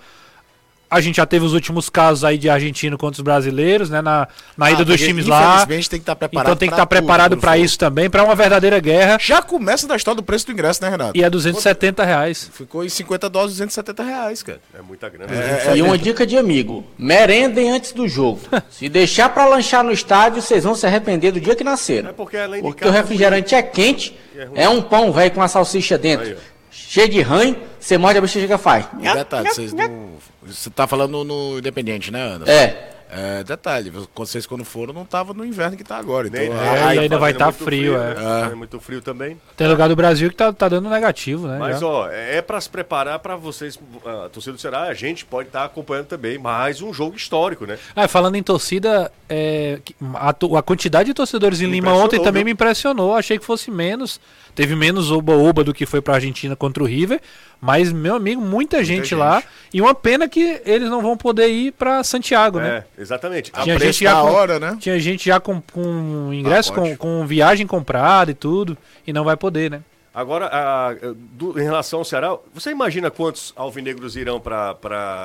A gente já teve os últimos casos aí de argentino contra os brasileiros, né? Na, na ida ah, dos times lá. tem que estar tá preparado. Então tem que estar tá preparado para isso também, para uma verdadeira guerra. Já começa da história do preço do ingresso, né, Renato? E é 270 reais. Ficou em 50 dólares, 270 reais, cara. É muita grana. É, é, e uma dica de amigo: merendem antes do jogo. se deixar para lanchar no estádio, vocês vão se arrepender do dia que nasceram. É porque além de porque o refrigerante é quente, é, é, um pão velho com a salsicha dentro. Aí, cheio de ranho, você morde a bexiga faz. Detalhe, vocês não você tá falando no Independente, né, Anderson? É. É, detalhe, vocês quando foram não tava no inverno que tá agora. Então, é, e ainda vai estar tá frio, frio, é. é. muito frio também. Tem lugar do Brasil que tá, tá dando negativo, né? Mas, já. ó, é para se preparar para vocês, a torcida do Ceará, a gente pode estar tá acompanhando também mais um jogo histórico, né? Ah, falando em torcida, é, a, a, quantidade de torcedores em Lima ontem também viu? me impressionou. Achei que fosse menos. Teve menos oba-oba do que foi pra Argentina contra o River. Mas, meu amigo, muita, muita gente, gente, lá. E uma pena que eles não vão poder ir para Santiago, né? Exatamente. Tinha gente já com, hora, né? Tinha gente já com, com ingresso, ah, com, com viagem comprada e tudo. E não vai poder, né? Agora, a, do, em relação ao Ceará, você imagina quantos alvinegros irão para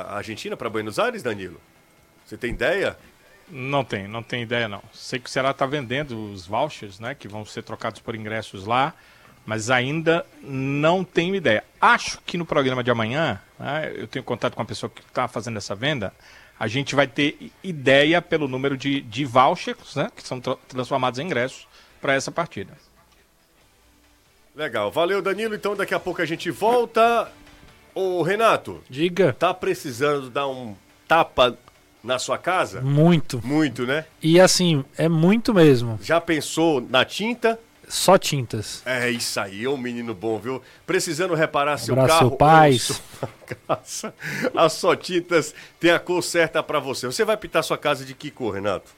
a Argentina, para Buenos Aires, Danilo? Você tem ideia? Não tem, não tem ideia não. Sei que o Ceará está vendendo os vouchers, né, que vão ser trocados por ingressos lá mas ainda não tenho ideia. Acho que no programa de amanhã, né, eu tenho contato com a pessoa que está fazendo essa venda, a gente vai ter ideia pelo número de, de vouchers né, que são tra transformados em ingressos para essa partida. Legal, valeu Danilo. Então daqui a pouco a gente volta. Ô Renato, diga. Tá precisando dar um tapa na sua casa? Muito. Muito, né? E assim, é muito mesmo. Já pensou na tinta? Só tintas. É isso aí, é um menino bom, viu? Precisando reparar seu Abraço carro. Seu pais. A Só Tintas tem a cor certa para você. Você vai pintar sua casa de que cor, Renato?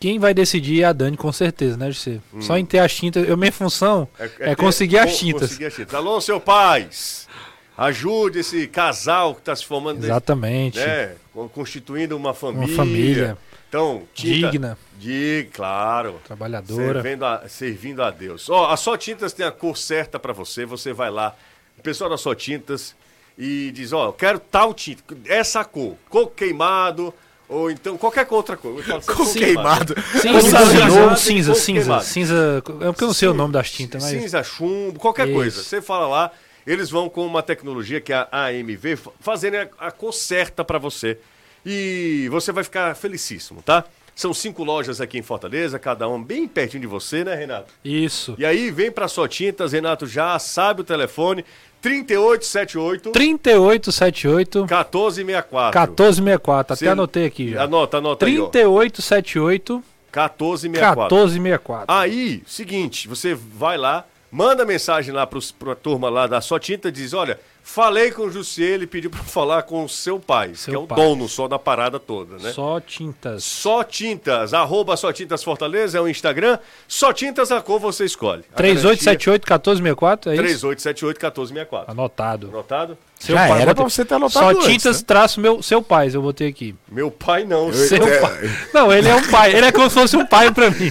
Quem vai decidir é a Dani, com certeza, né, José? Hum. Só em ter as tintas. Eu, minha função é, é, é conseguir, as tintas. conseguir as tintas. Alô, seu pais! Ajude esse casal que está se formando. Exatamente. Né, constituindo uma família. Uma família. Então, tinta, digna. De, claro. Trabalhadora. Servindo a, servindo a Deus. Ó, a Só Tintas tem a cor certa para você. Você vai lá, o pessoal da Só Tintas, e diz: Ó, eu quero tal tinta, essa cor, coco queimado. Ou então qualquer outra cor. Coco queimado. Cinza, cinza, cinza, cinza. É porque eu não sei o nome das tintas, mas. Cinza, chumbo, qualquer Isso. coisa. Você fala lá, eles vão com uma tecnologia que é a AMV, fazendo a, a cor certa para você. E você vai ficar felicíssimo, tá? São cinco lojas aqui em Fortaleza, cada uma bem pertinho de você, né, Renato? Isso. E aí vem para sua tintas, Renato já sabe o telefone. 3878 3878 1464 1464, até anotei aqui já. Anota, anota 3878 1464 1464. Aí, seguinte, você vai lá, manda mensagem lá para a turma lá da sua tinta, diz, olha, Falei com o Jussier, ele pediu para falar com o seu pai, seu que é o pai. dono só da parada toda, né? Só Tintas. Só Tintas, arroba Só Tintas Fortaleza é o Instagram. Só Tintas, a cor você escolhe. 3878-1464, é isso? 3878-1464. Anotado. Anotado? Seu Já pai, era pra você ter anotado Só antes, Tintas, né? traço meu, seu pai, eu botei aqui. Meu pai não. Eu, seu é... pai. Não, ele é um pai, ele é como se fosse um pai pra mim.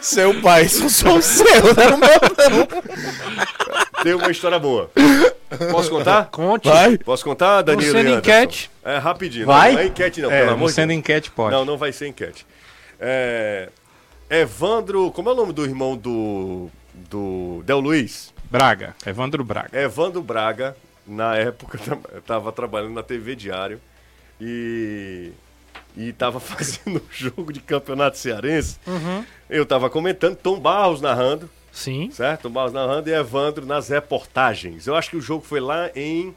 Seu pai, só sou o seu, não é o meu não. Tem uma história boa. Posso contar? Conte. Vai. Posso contar, Danilo? Sendo enquete. É, rapidinho. Vai? Não, não é enquete, não, é, pelo amor de Sendo enquete, pode. Não, não vai ser enquete. É... Evandro. Como é o nome do irmão do. do. Del Luiz? Braga. Evandro Braga. Evandro Braga, na época, eu estava trabalhando na TV Diário e. E estava fazendo um jogo de campeonato cearense. Uhum. Eu estava comentando, Tom Barros narrando. Sim. Certo? Barros narrando e Evandro nas reportagens. Eu acho que o jogo foi lá em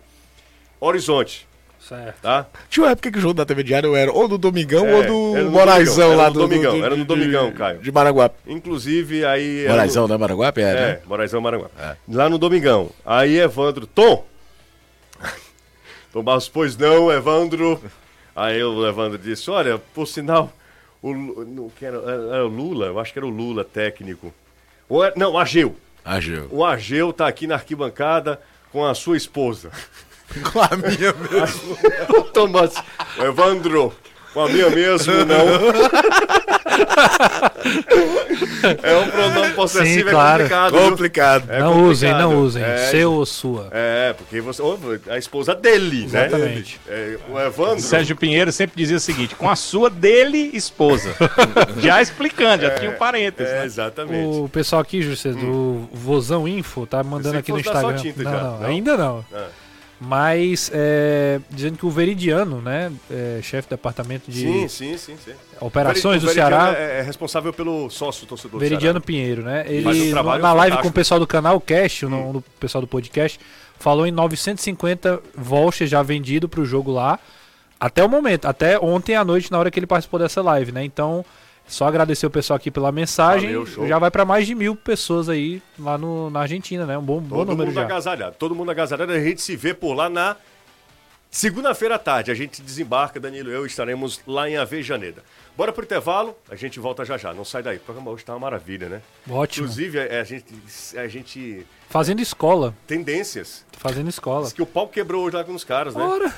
Horizonte. Certo. Tá? Tinha uma época que o jogo da TV Diário era ou do Domingão é, ou do Moraizão lá do Domingão. Do, era no Domingão, Caio. De Maraguape. Inclusive, aí. Moraizão, né? Maraguape? É, né? Moraizão, Maraguape. É. Lá no Domingão. Aí Evandro, Tom! Tom Barros, pois não, Evandro. Aí o Evandro disse: Olha, por sinal, o, não, era, era o Lula, eu acho que era o Lula técnico. Ou é, não, o Ageu. Ageu. O Ageu tá aqui na arquibancada com a sua esposa. Com a minha mesmo. o Tomás, Evandro, com a minha mesmo, não. é um pronome possessivo, Sim, claro. é complicado. Complicado. É não complicado. usem, não usem. É, Seu ou sua. É, porque você. A esposa dele, Exatamente. né? É, o Evandro. Sérgio Pinheiro sempre dizia o seguinte: com a sua dele esposa. já explicando, já tinha um parênteses. É, né? exatamente. O pessoal aqui, José, do Vozão Info, tá mandando aqui no Instagram. tinta não, Não? ainda não. Ah. Mas é, dizendo que o Veridiano, né, é, chefe do departamento de Sim, sim, sim, operações O do Ceará, É, é responsável pelo sócio torcedor do Veridiano. Pinheiro, né? Um Ele, trabalho na live. Hum. com o pessoal do canal Cast, no, no pessoal do podcast, falou em 950 vouchers já vendido pro jogo lá, até o momento, até ontem à noite, na hora que ele participou dessa live, né? Então, só agradecer o pessoal aqui pela mensagem. Valeu, já vai para mais de mil pessoas aí lá no, na Argentina, né? Um bom, bom Todo número mundo já. agasalhado. Todo mundo agasalhado. A gente se vê por lá na segunda-feira à tarde. A gente desembarca, Danilo e eu estaremos lá em Avejaneda. Bora pro intervalo, a gente volta já já. Não sai daí. O programa hoje tá uma maravilha, né? Ótimo. Inclusive, é, a, gente, a gente. Fazendo escola. Tendências. Fazendo escola. Diz que o pau quebrou hoje lá com os caras, né? Ora,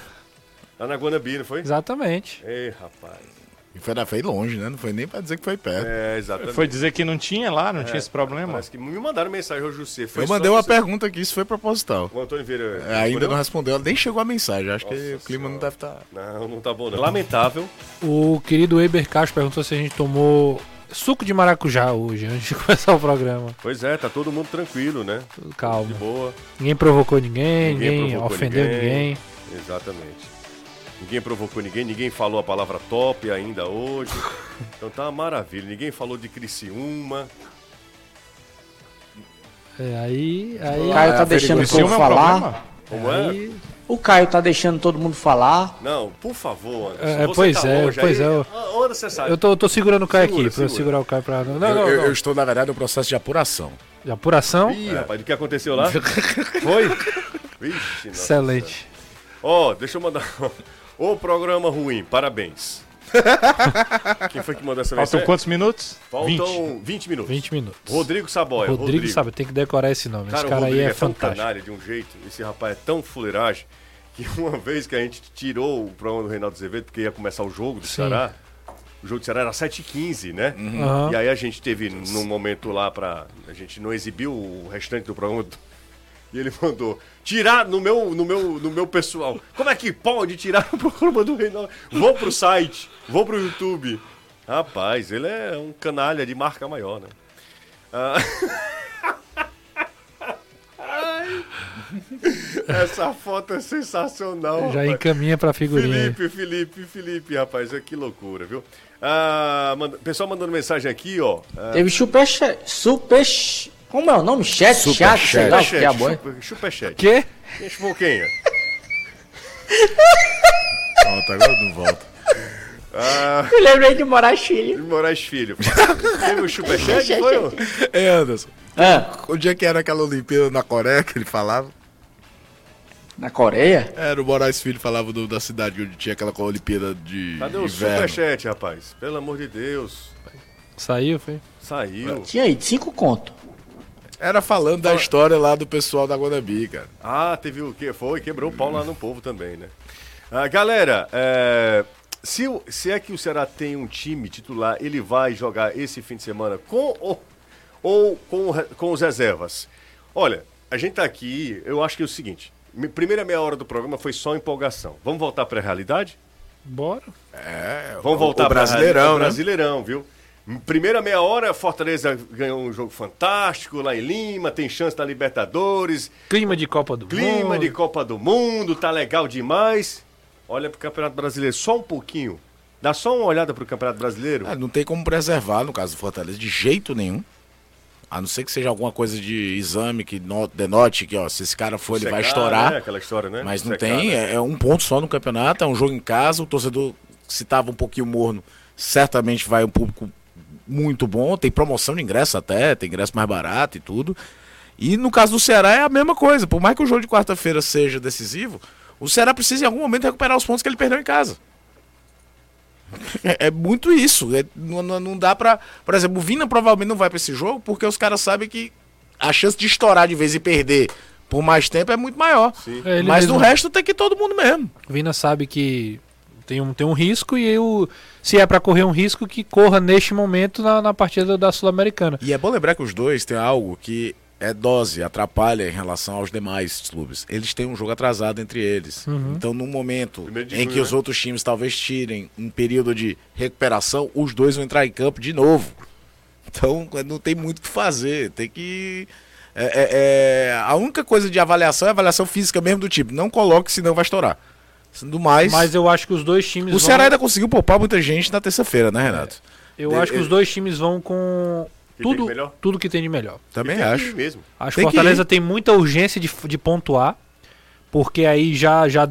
Lá na Guanabí, não foi? exatamente. Ei, rapaz. E foi, foi longe, né? Não foi nem pra dizer que foi perto. É, exatamente. Foi dizer que não tinha lá, não tinha esse problema. Que me mandaram mensagem hoje, José. Foi eu mandei uma você- pergunta aqui, isso foi proposital. O Antônio Vieira. É, ainda respondeu? não respondeu, ela nem chegou a mensagem. Acho que Nossa o clima não Senhora. deve tá- estar. Não, não tá bom, não. Lamentável. O querido Eber Castro perguntou se a gente tomou suco de maracujá hoje, antes de começar o programa. Pois é, tá todo mundo tranquilo, né? Tudo De Calma. boa. Ninguém provocou ninguém, Ninguém ninguém, provocou ofendeu ninguém. ninguém. Exatamente. Ninguém provocou ninguém, ninguém falou a palavra top ainda hoje. Então tá uma maravilha. Ninguém falou de Criciúma. É, aí, aí, O Caio tá Ah, deixando o povo é um falar. Como é? O Caio tá deixando todo mundo falar. Não, por favor, Anderson. É, Você pois tá é, longe pois aí. é, eu- Onde você sabe? eu tô, eu tô segurando o Caio Segura, aqui, pra eu segura. segurar o Caio pra... Não, não, eu, não, eu- não. eu estou, na verdade, no processo de apuração. De apuração, Ih, rapaz, do que aconteceu lá? Foi? Vixe, excelente. Ó, deixa eu mandar. Ô programa ruim, parabéns. Quem foi que mandou essa Faltam mensagem? quantos minutos? 20. Faltam 20, minutos. 20 minutos. Rodrigo Saboia. Rodrigo, sabe, tem que decorar esse nome. Cara, esse cara aí Rodrigo é, é, fantástico. canalha de um jeito, esse rapaz é tão fuleiragem, que uma vez que a gente tirou o programa do Reinaldo Azevedo, porque ia começar o jogo do Sim. Ceará, o jogo do Ceará era 7h15, né? Aham. E aí a gente teve num momento lá pra. A gente não exibiu o restante do programa. E ele mandou tirar no meu, no meu, no meu pessoal. Como é que pode tirar o programa do Reinaldo? Vou pro site, vou pro YouTube. Rapaz, ele é um canalha de marca maior, né? Ah. Essa foto é sensacional. Já rapaz. encaminha pra figurinha. Felipe, Felipe, Felipe, rapaz, é que loucura, viu? Ah, manda- pessoal mandando mensagem aqui, ó. Ah, Teve super. Super. Como é o nome? Chat, chat, sei lá o que é a boa. Superchat, Superchat. Quê? Quem chupou quem? é? Pronto, agora não volta. Ah, Eu lembrei de Moraes Filho. Moraes Filho. Teve o Superchat? Foi? ô? Ei, Anderson, Ah, o dia que era aquela Olimpíada na Coreia que ele falava? na Coreia? Era o Moraes Filho falava do- da cidade onde tinha aquela Olimpíada de Cadê o inverno. Superchat, rapaz? Pelo amor de Deus. Saiu, foi? Saiu. Tinha aí, cinco conto. Era falando da história lá do pessoal da Guanabi, cara. Ah, teve o que? Foi, quebrou o pau lá no povo também, né? Ah, galera, é, se, se é que o Ceará tem um time titular, ele vai jogar esse fim de semana com ou, ou com, com os reservas? Olha, a gente tá aqui, eu acho que é o seguinte: me- primeira meia hora do programa foi só empolgação. Vamos voltar para a realidade? Bora. Vamos voltar o pra Brasileirão, realidade- né? Brasileirão, viu? Primeira meia hora, Fortaleza ganhou um jogo fantástico lá em Lima, tem chance da Libertadores, Clima de Copa do Clima Mundo. de Copa do Mundo, tá legal demais. Olha pro Campeonato Brasileiro só um pouquinho. Dá só uma olhada pro Campeonato Brasileiro. Ah, não tem como preservar, no caso do Fortaleza, de jeito nenhum. A não ser que seja alguma coisa de exame que no- denote que, ó, se esse cara for, ele vai Secar, estourar. né? Aquela história, né? Mas não Secar, tem, né? é, é um ponto só no campeonato, é um jogo em casa, o torcedor, se tava um pouquinho morno, certamente vai um público muito bom, tem promoção de ingresso até, tem ingresso mais barato e tudo. E no caso do Ceará é a mesma coisa, por mais que o jogo de quarta-feira seja decisivo, o Ceará precisa em algum momento recuperar os pontos que ele perdeu em casa. É, é muito isso. é- não, não- dá pra. Por exemplo, o Vina provavelmente não vai pra esse jogo porque os caras sabem que a chance de estourar de vez e perder por mais tempo é muito maior. É, Mas mesmo. do resto tem que ir todo mundo mesmo. Vina sabe que tem um, tem um risco e eu, se é para correr um risco, que corra neste momento na, na partida da Sul-Americana. E é bom lembrar que os dois têm algo que é dose, atrapalha em relação aos demais clubes. Eles têm um jogo atrasado entre eles. Uhum. Então, no momento em que né? os outros times talvez tirem um período de recuperação, os dois vão entrar em campo de novo. Então, não tem muito o que fazer. Tem que. É, é, é... A única coisa de avaliação é avaliação física mesmo do tipo. Não coloque, senão vai estourar. Sendo mais. Mas eu acho que os dois times. O vão... Ceará ainda conseguiu poupar muita gente na terça-feira, né, Renato? É. Eu acho que os dois times vão com tudo, tudo que tem de melhor. Também acho. Mesmo. Acho que Fortaleza tem muita urgência de, de pontuar. Porque aí já. já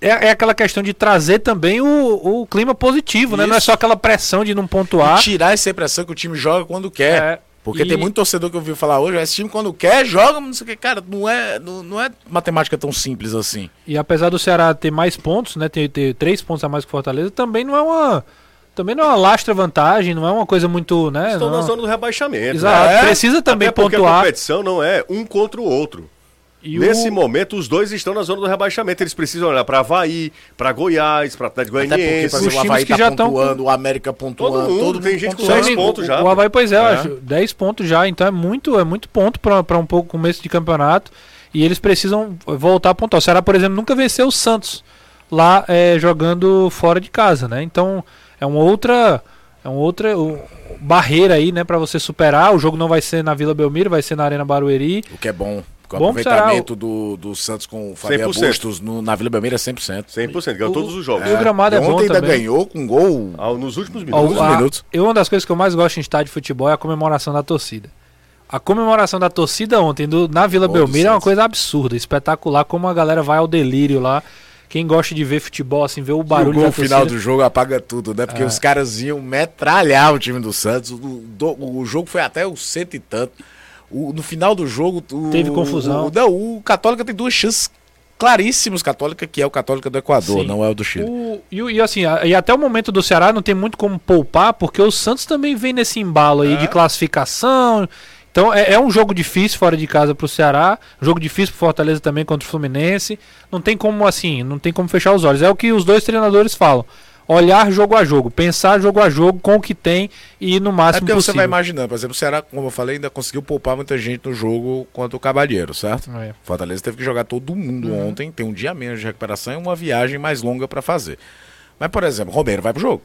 é, é aquela questão de trazer também o, o clima positivo, Isso. né? Não é só aquela pressão de não pontuar. E tirar essa impressão que o time joga quando quer. É, porque e... tem muito torcedor que eu ouvi falar hoje, esse time quando quer, joga, não sei o que, cara, não é, não, não é matemática tão simples assim. E apesar do Ceará ter mais pontos, né? Ter, ter três pontos a mais que o Fortaleza, também não é uma também não é uma lastra vantagem, não é uma coisa muito, né? Estão não... na zona do rebaixamento. Exato. Né? Precisa também Até pontuar. a competição não é um contra o outro. E Nesse o... momento, os dois estão na zona do rebaixamento. Eles precisam olhar para Havaí, para Goiás, para Atlético Goianiense. Os o Havaí que tá já pontuando, tão... o América pontuando. Todo mundo, todo tem gente com 10 pontos já. O Havaí, pois é, é. Acho, 10 pontos já. Então é muito, é muito ponto para um pouco começo de campeonato. E eles precisam voltar a pontuar. O Ceará, por exemplo, nunca venceu o Santos lá é, jogando fora de casa, né? Então é uma outra é uma outra um, barreira aí, né, para você superar. O jogo não vai ser na Vila Belmiro, vai ser na Arena Barueri. O que é bom. O bom aproveitamento do, do Santos com o Fabiano Bustos no, na Vila Belmiro é 100%. 100%, ganhou todos os jogos. É. E o gramado é bom Ontem ainda também. ganhou com gol ah, nos últimos minutos. Ah, minutos. Eu, uma das coisas que eu mais gosto em estádio de futebol é a comemoração da torcida. A comemoração da torcida ontem do, na Vila Belmiro é uma coisa absurda, espetacular, como a galera vai ao delírio lá. Quem gosta de ver futebol, assim, ver o barulho. E o final do jogo apaga tudo, né? Porque é. os caras iam metralhar o time do Santos. O, do, o jogo foi até o cento e tanto. O, no final do jogo. O, Teve confusão. O, não, o Católica tem duas chances claríssimas Católica, que é o Católica do Equador, Sim. não é o do Chile. O, e, e, assim, e até o momento do Ceará não tem muito como poupar, porque o Santos também vem nesse embalo aí é. de classificação. Então é, é, um jogo difícil fora de casa para o Ceará, jogo difícil para Fortaleza também contra o Fluminense. Não tem como assim, não tem como fechar os olhos. É o que os dois treinadores falam. Olhar jogo a jogo, pensar jogo a jogo com o que tem e no máximo é porque possível. você vai imaginando, por exemplo, o Ceará, como eu falei, ainda conseguiu poupar muita gente no jogo contra o Cabalheiro, certo? É. Fortaleza teve que jogar todo mundo uhum. ontem, tem um dia menos de recuperação e uma viagem mais longa para fazer. Mas, por exemplo, Romero vai pro jogo.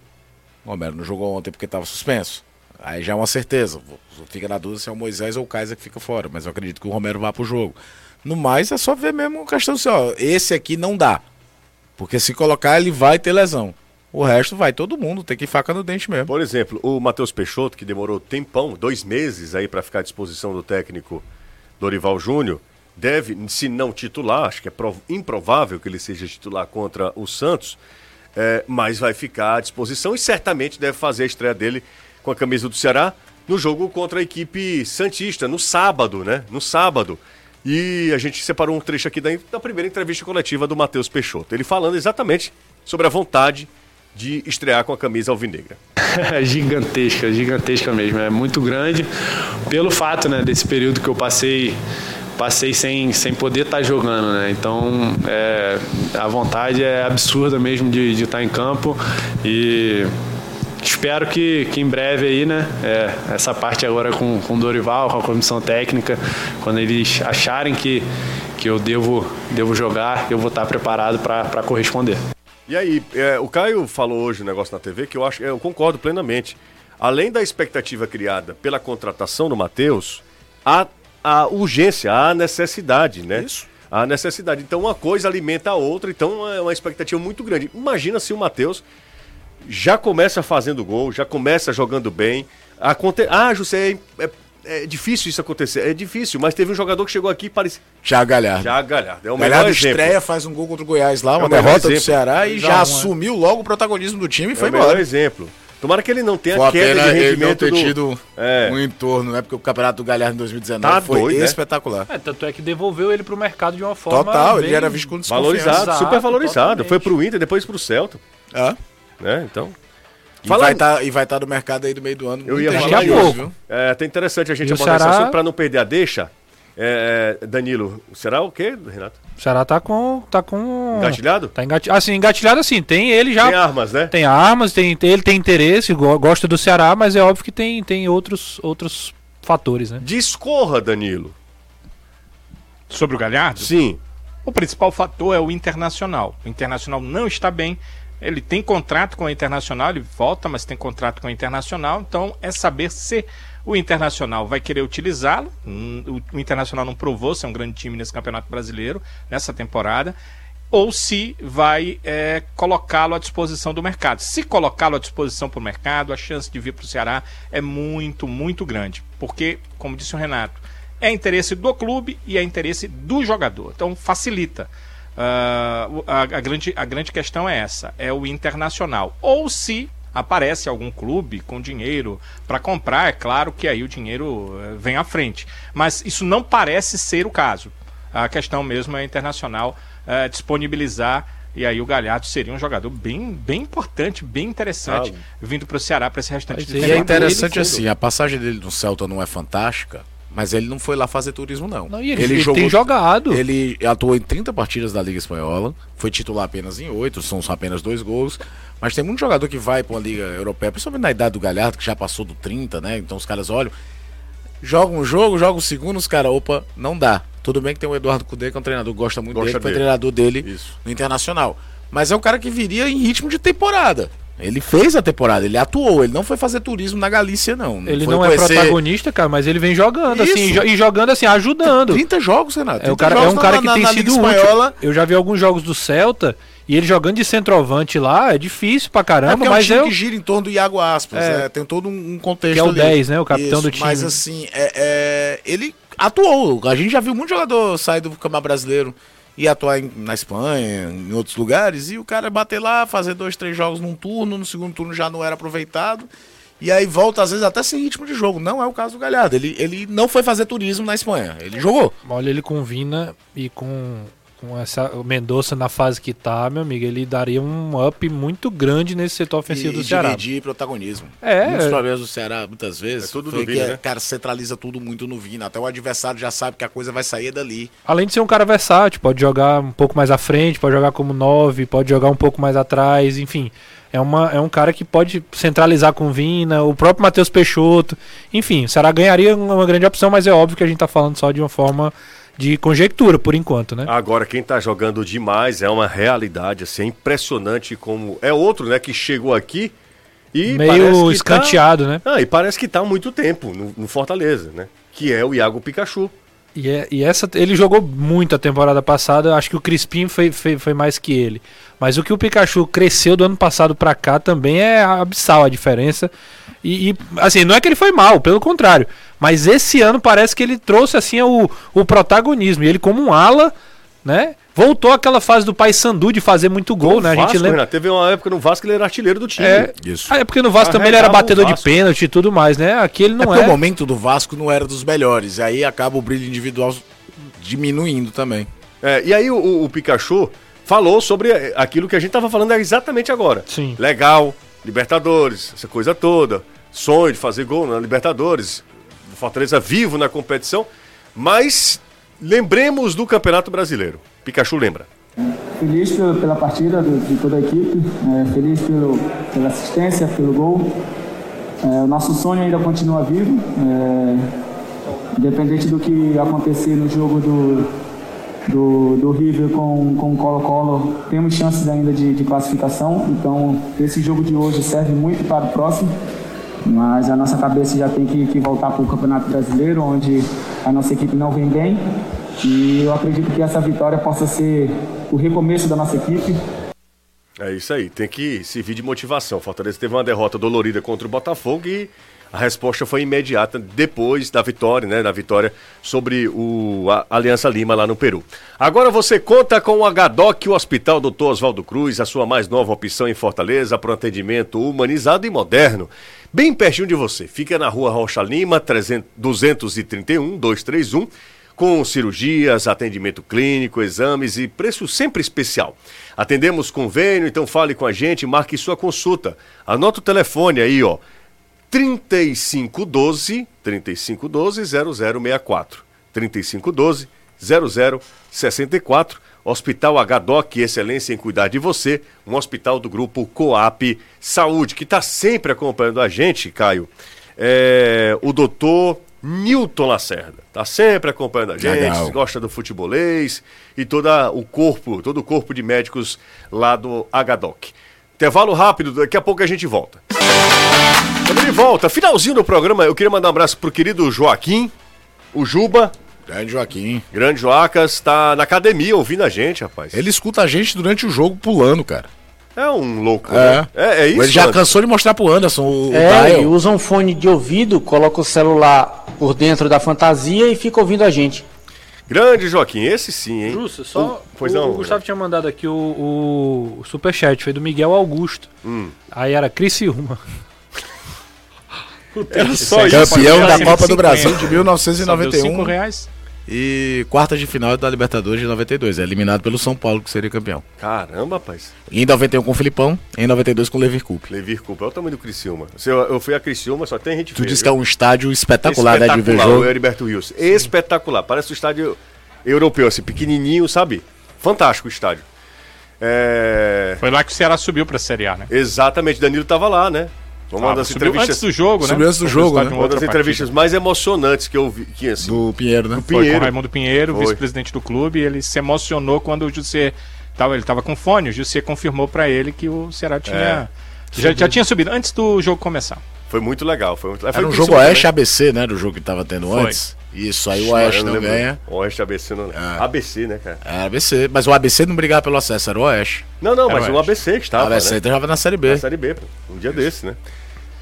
Romero não jogou ontem porque estava suspenso. Aí já é uma certeza. Fica na dúvida se é o Moisés ou o Kaiser que fica fora. Mas eu acredito que o Romero vá pro jogo. No mais, é só ver mesmo a questão assim, ó. Esse aqui não dá. Porque se colocar, ele vai ter lesão. O resto vai todo mundo, tem que ir faca no dente mesmo. Por exemplo, o Matheus Peixoto, que demorou tempão, dois meses aí para ficar à disposição do técnico Dorival Júnior, deve, se não titular, acho que é improvável que ele seja titular contra o Santos, é, mas vai ficar à disposição e certamente deve fazer a estreia dele com a camisa do Ceará no jogo contra a equipe Santista, no sábado, né? No sábado. E a gente separou um trecho aqui da, da primeira entrevista coletiva do Matheus Peixoto. Ele falando exatamente sobre a vontade de estrear com a camisa alvinegra. Gigantesca, gigantesca mesmo. É muito grande pelo fato né, desse período que eu passei passei sem, sem poder estar tá jogando, né? Então é, a vontade é absurda mesmo de, de estar tá em campo e espero que, que em breve aí, né, é, essa parte agora com, com o Dorival, com a comissão técnica, quando eles acharem que, que eu devo, devo jogar, eu vou estar preparado para corresponder. E aí, é, o Caio falou hoje um negócio na TV que eu acho, eu concordo plenamente. Além da expectativa criada pela contratação do Matheus, há a urgência, há a necessidade, né? Isso. A necessidade. Então, uma coisa alimenta a outra, então é uma expectativa muito grande. Imagina se o Matheus já começa fazendo gol, já começa jogando bem. Aconte... Ah, José, é, é, é, difícil isso acontecer. É difícil, mas teve um jogador que chegou aqui e parecia. Já Galhardo. Já Galhardo. É o Galhardo melhor estreia, exemplo. faz um gol contra o Goiás lá, uma é derrota exemplo. do Ceará e já, já assumiu logo o protagonismo do time e é foi embora. exemplo. Tomara que ele não tenha foi queda de rendimento ele não ter do... tido é. um entorno, né? Porque o Campeonato do Galhardo em 2019 tá foi doido, né? espetacular. É, tanto é que devolveu ele pro mercado de uma forma Total, ele era visto com Valorizado, super valorizado. Foi pro Inter, depois pro Celta. Ah. Né? Então... E Fala... vai estar tá, e vai estar tá no mercado aí do meio do ano. Eu ia falar isso. É até interessante a gente abordar Ceará... esse assunto para não perder a deixa. É, é, Danilo, será o quê, Renato? O Ceará tá com. tá com. Engatilhado? Tá engatilhado. Assim, engatilhado assim, tem ele já. Tem armas, né? Tem armas, tem, ele tem interesse, gosta do Ceará, mas é óbvio que tem, tem outros, outros fatores, né? Discorra, Danilo. Sobre o Galhardo? Sim. O principal fator é o internacional. O internacional não está bem. Ele tem contrato com o internacional, ele volta, mas tem contrato com o internacional. Então é saber se o internacional vai querer utilizá-lo. Hum, o internacional não provou ser um grande time nesse campeonato brasileiro, nessa temporada. Ou se vai é, colocá-lo à disposição do mercado. Se colocá-lo à disposição para o mercado, a chance de vir para o Ceará é muito, muito grande. Porque, como disse o Renato, é interesse do clube e é interesse do jogador. Então facilita. Uh, a, a, grande, a grande questão é essa: é o internacional. Ou se aparece algum clube com dinheiro para comprar, é claro que aí o dinheiro uh, vem à frente. Mas isso não parece ser o caso. A questão mesmo é internacional uh, disponibilizar. E aí o Galhardo seria um jogador bem, bem importante, bem interessante, ah, vindo para o Ceará para esse restante de E é interessante assim, a passagem dele no Celta não é fantástica, mas ele não foi lá fazer turismo, não. não ele, ele, jogou, tem jogado. Ele atuou em 30 partidas da Liga Espanhola, foi titular apenas em 8, são só apenas dois gols. Mas tem muito jogador que vai para uma Liga Europeia, principalmente na idade do Galhardo, que já passou do 30, né? Então os caras olham, jogam um jogo, jogam um segundo, os caras, opa, não dá. Tudo bem que tem o Eduardo Cudê, que é um treinador, gosta muito gosta dele, dele, foi treinador dele Isso. no Internacional. Mas é um cara que viria em ritmo de temporada. Ele fez a temporada, ele atuou, ele não foi fazer turismo na Galícia, não. Ele não, é protagonista, cara, mas ele vem jogando, assim, Isso. assim, e jogando assim, ajudando. 30 jogos, Renato. É, o cara, é um cara na, que na, tem na sido útil. Eu já vi alguns jogos do Celta e ele jogando de centroavante lá é difícil pra caramba, é mas é um time que gira em torno do Iago Aspas, é, é, tem todo um contexto Que é o ali. 10, né, o capitão Isso, do time. Mas assim, é, é, ele atuou, a gente já viu muito jogador sair do campeonato brasileiro ir atuar em, na Espanha, em outros lugares, e o cara bater lá, fazer dois, três jogos num turno, no segundo turno já não era aproveitado. E aí volta, às vezes, até sem ritmo de jogo. Não é o caso do Galhardo. Ele, ele não foi fazer turismo na Espanha. Ele jogou. Olha ele com Vina e com com essa o Mendonça na fase que tá, meu amigo, ele daria um up muito grande nesse setor ofensivo e, do Ceará. dividir protagonismo. É. Um dos problemas do Ceará, muitas vezes, é tudo do Vina, que, né? cara, centraliza tudo muito no Vina. Até o adversário já sabe que a coisa vai sair dali. Além de ser um cara versátil, pode jogar um pouco mais à frente, pode jogar como nove, pode jogar um pouco mais atrás, enfim. É, uma, é um cara que pode centralizar com Vina, o próprio Matheus Peixoto. Enfim, o Ceará ganharia uma grande opção, mas é óbvio que a gente tá falando só de uma forma de conjectura por enquanto, né? Agora, quem tá jogando demais é uma realidade, assim, é impressionante como. É outro, né, que chegou aqui e. Meio tá- escanteado, tá... né? Ah, e parece que tá há muito tempo no, no Fortaleza, né? Que é o Iago Pikachu. E, é, e essa ele jogou muito a temporada passada, acho que o Crispim foi, foi, foi mais que ele. Mas o que o Pikachu cresceu do ano passado para cá também é abissal a diferença. E, e, assim, não é que ele foi mal, pelo contrário. Mas esse ano parece que ele trouxe assim o, o protagonismo. E ele, como um ala, né? Voltou aquela fase do Pai Sandu de fazer muito gol, né? A gente lembra. Renato, teve uma época no Vasco que ele era artilheiro do time. É, Isso. é porque no Vasco também ele era batedor de pênalti e tudo mais, né? Aqui ele não é. é. o momento do Vasco não era dos melhores. Aí acaba o brilho individual diminuindo também. É, e aí o, o, Pikachu falou sobre aquilo que a gente tava falando exatamente agora. Sim. Legal, Libertadores, essa coisa toda. Sonho de fazer gol na Libertadores. Fortaleza vivo na competição. Mas lembremos do Campeonato Brasileiro. Pikachu lembra. Feliz pela partida de toda a equipe, é, feliz pelo, pela assistência, pelo gol. É, o nosso sonho ainda continua vivo, é, independente do que acontecer no jogo do, do, do River com, com o Colo-Colo, temos chances ainda de, de classificação. Então, esse jogo de hoje serve muito para o próximo mas a nossa cabeça já tem que, que voltar para o Campeonato Brasileiro, onde a nossa equipe não vem bem. E eu acredito que essa vitória possa ser o recomeço da nossa equipe. É isso aí, tem que servir de motivação. Fortaleza teve uma derrota dolorida contra o Botafogo e a resposta foi imediata depois da vitória, né? Da vitória sobre o Aliança Lima lá no Peru. Agora você conta com o HDOC, o Hospital Dr. Oswaldo Cruz, a sua mais nova opção em Fortaleza para um atendimento humanizado e moderno. Bem pertinho de você. Fica na rua Rocha Lima, 300, 231 231 com cirurgias, atendimento clínico, exames e preço sempre especial. Atendemos convênio, então fale com a gente, marque sua consulta. Anota o telefone aí, ó. 3512 3512 0064. 3512 0064. Hospital HDOC, excelência em cuidar de você, um hospital do grupo Coap Saúde, que está sempre acompanhando a gente, Caio. É, o doutor Newton Lacerda. Está sempre acompanhando a gente, Legal. gosta do futebolês e todo o corpo, todo o corpo de médicos lá do HDOC. Intervalo rápido, daqui a pouco a gente volta. De volta. Finalzinho do programa, eu queria mandar um abraço pro querido Joaquim, o Juba, Grande Joaquim. Grande Joacas tá na academia ouvindo a gente, rapaz. Ele escuta a gente durante o jogo pulando, cara. É um louco, é. né? É, é isso. Ele já cansou de mostrar pro Anderson o, É, o usa um fone de ouvido, coloca o celular por dentro da fantasia e fica ouvindo a gente. Grande Joaquim, esse sim, hein? Justo, só. O, pois o, não, o Gustavo tinha mandado aqui o, o, o superchat, foi do Miguel Augusto. Hum. Aí era Criciúma. Era só isso. Campeão da Copa do Brasil de 1991. 5 reais. E quartas de final da Libertadores de 92. É eliminado pelo São Paulo, que seria campeão. Caramba, rapaz. em 91 com o Filipão, em 92 com o Levir Coupe. Levir Coupe, olha o tamanho do Criciúma. Eu, eu fui a Criciúma, só tem gente Tu disse que é um estádio espetacular, espetacular né, de ver jogo. o Heriberto Rios. Espetacular. Parece um estádio europeu, assim, pequenininho, sabe? Fantástico o estádio. É... Foi lá que o Ceará subiu pra Série A, né? Exatamente, Danilo tava lá, né? Uma ah, das entrevistas antes do jogo, né? antes do jogo, né? Uma das entrevistas partida. mais emocionantes que eu vi, que assim, do Pinheiro, né? Do Pinheiro. Foi com o Raimundo Pinheiro, vice-presidente do clube, ele se emocionou quando o José tava, ele estava com fone, o José confirmou para ele que o Ceará tinha é, já, já, tinha subido antes do jogo começar. Foi muito legal, foi muito, Era um jogo Oeste ABC, né, do jogo que estava tendo foi. antes. Isso, aí o Oeste não, não ganha. Oeste ABC não. É. ABC, né, cara? É, ABC. Mas o ABC não brigava pelo acesso, era o Oeste. Não, não, era mas o, o ABC que estava. O ABC né? estava na Série B. Na Série B, um dia desse, né?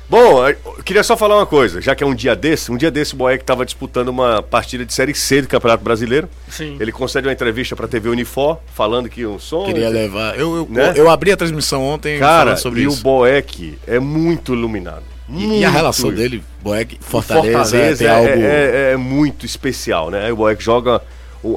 Bom, eu queria só falar uma coisa, já que é um dia desse, um dia desse o Boeck estava disputando uma partida de Série C do Campeonato Brasileiro. Sim. Ele concede uma entrevista para a TV Unifor, falando que o som... Queria levar... Eu, eu, né? eu, abri a transmissão ontem Cara, sobre e isso. o Boeck é muito iluminado. Muito. E a relação dele, Boeck, Fortaleza, Fortaleza é, é, algo... é, é, muito especial, né? O Boeck joga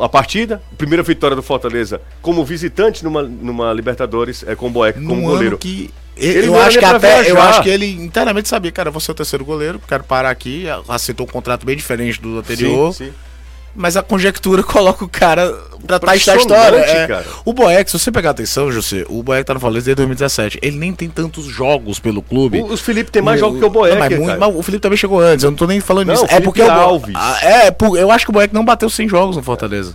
a partida, primeira vitória do Fortaleza como visitante numa, numa Libertadores, é com o Boeck como goleiro. que ele eu acho que até, eu acho que ele inteiramente sabia, cara, você é o terceiro goleiro, quero parar aqui, aceitou um contrato bem diferente do anterior. Sim, sim. Mas a conjectura coloca o cara pra trás da história. É, o Boeck, se você pegar atenção, José, o Boeck tá no Fortaleza desde 2017. Ele nem tem tantos jogos pelo clube. O, o Felipe tem mais jogos que o Boeck. Mas, muito, mas, o Felipe também chegou antes, eu não tô nem falando não, isso. É porque Alves. Ah, é, por, eu acho que o Boeck não bateu 100 jogos no Fortaleza.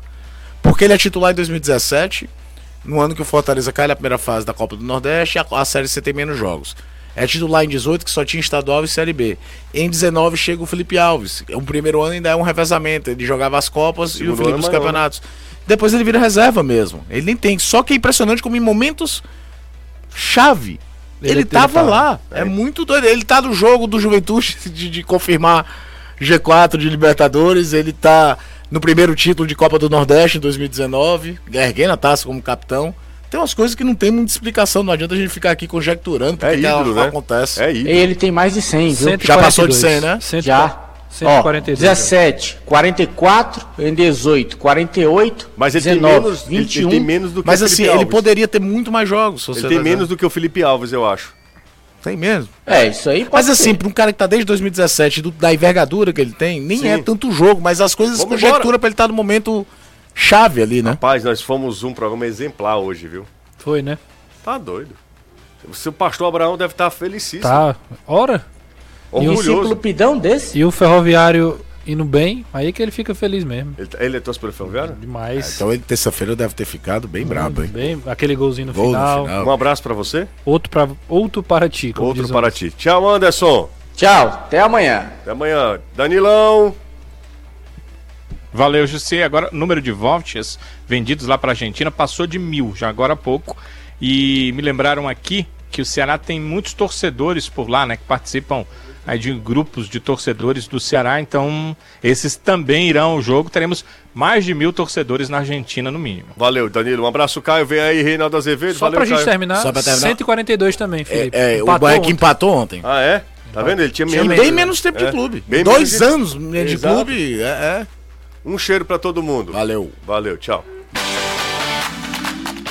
Porque ele é titular em 2017 no ano que o Fortaleza cai na primeira fase da Copa do Nordeste, a, a Série C tem menos jogos. É titular em 18, que só tinha estadual e Série B. Em 19 chega o Felipe Alves. O primeiro ano ainda é um revezamento. Ele jogava as Copas e o Felipe os campeonatos. Depois ele vira reserva mesmo. Ele nem tem. Só que é impressionante como em momentos chave. Ele, ele tava lá. É. é. muito doido. Ele tá no jogo do Juventude de, de confirmar G4 de Libertadores. Ele tá no primeiro título de Copa do Nordeste em 2019, erguendo a taça como capitão. Tem umas coisas que não tem muita explicação, não adianta a gente ficar aqui conjecturando porque é ídolo, né? acontece. É ídolo. Ele tem mais de 100, viu? Já passou de 100, né? Já. 142. Ó, 17, 44, em 18, 48, Mas ele 19, tem menos, 21. Ele tem menos do que Mas o assim, ele poderia ter muito mais jogos. Ele tem menos do que o Felipe Alves, eu acho. Tem mesmo. É, isso aí Mas assim, para um cara que tá desde 2017, do, da envergadura que ele tem, nem Sim. é tanto jogo, mas as coisas Vamos conjectura para ele estar tá no momento chave ali, né? Rapaz, nós fomos um programa exemplar hoje, viu? Foi, né? Tá doido. O seu pastor Abraão deve estar tá felicíssimo. Tá. Ora. Orgulhoso. E um ciclo desse? E o ferroviário indo bem, aí que ele fica feliz mesmo. Ele, tá, ele é torce pelo Ferroviário? Demais. É, então ele terça-feira deve ter ficado bem hum, brabo, hein? Bem, aquele golzinho no, Gol final. no, final. Um abraço para você. Outro, pra, outro para ti. Outro para ti. Tchau, Anderson. Tchau, até amanhã. Até amanhã. Danilão. Valeu, José. Agora, número de vouchers vendidos lá para Argentina passou de mil, já agora há pouco. E me lembraram aqui que o Ceará tem muitos torcedores por lá, né? Que participam aí de grupos de torcedores do Ceará, então esses também irão ao jogo. Teremos mais de mil torcedores na Argentina, no mínimo. Valeu, Danilo. Um abraço, Caio. Vem aí, Reinaldo Azevedo. Só Valeu, pra gente terminar, Só pra terminar, 142 também, Felipe. É, é o Boeck empatou ontem. Ah, é? Tá vendo? Ele tinha, tinha menos, bem menos tempo é. de clube. Bem Dois anos de, de clube. É, é. Um cheiro para todo mundo. Valeu. Valeu, tchau.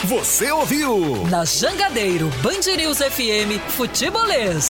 Você ouviu? Na Jangadeiro, Band News FM, Futebolês.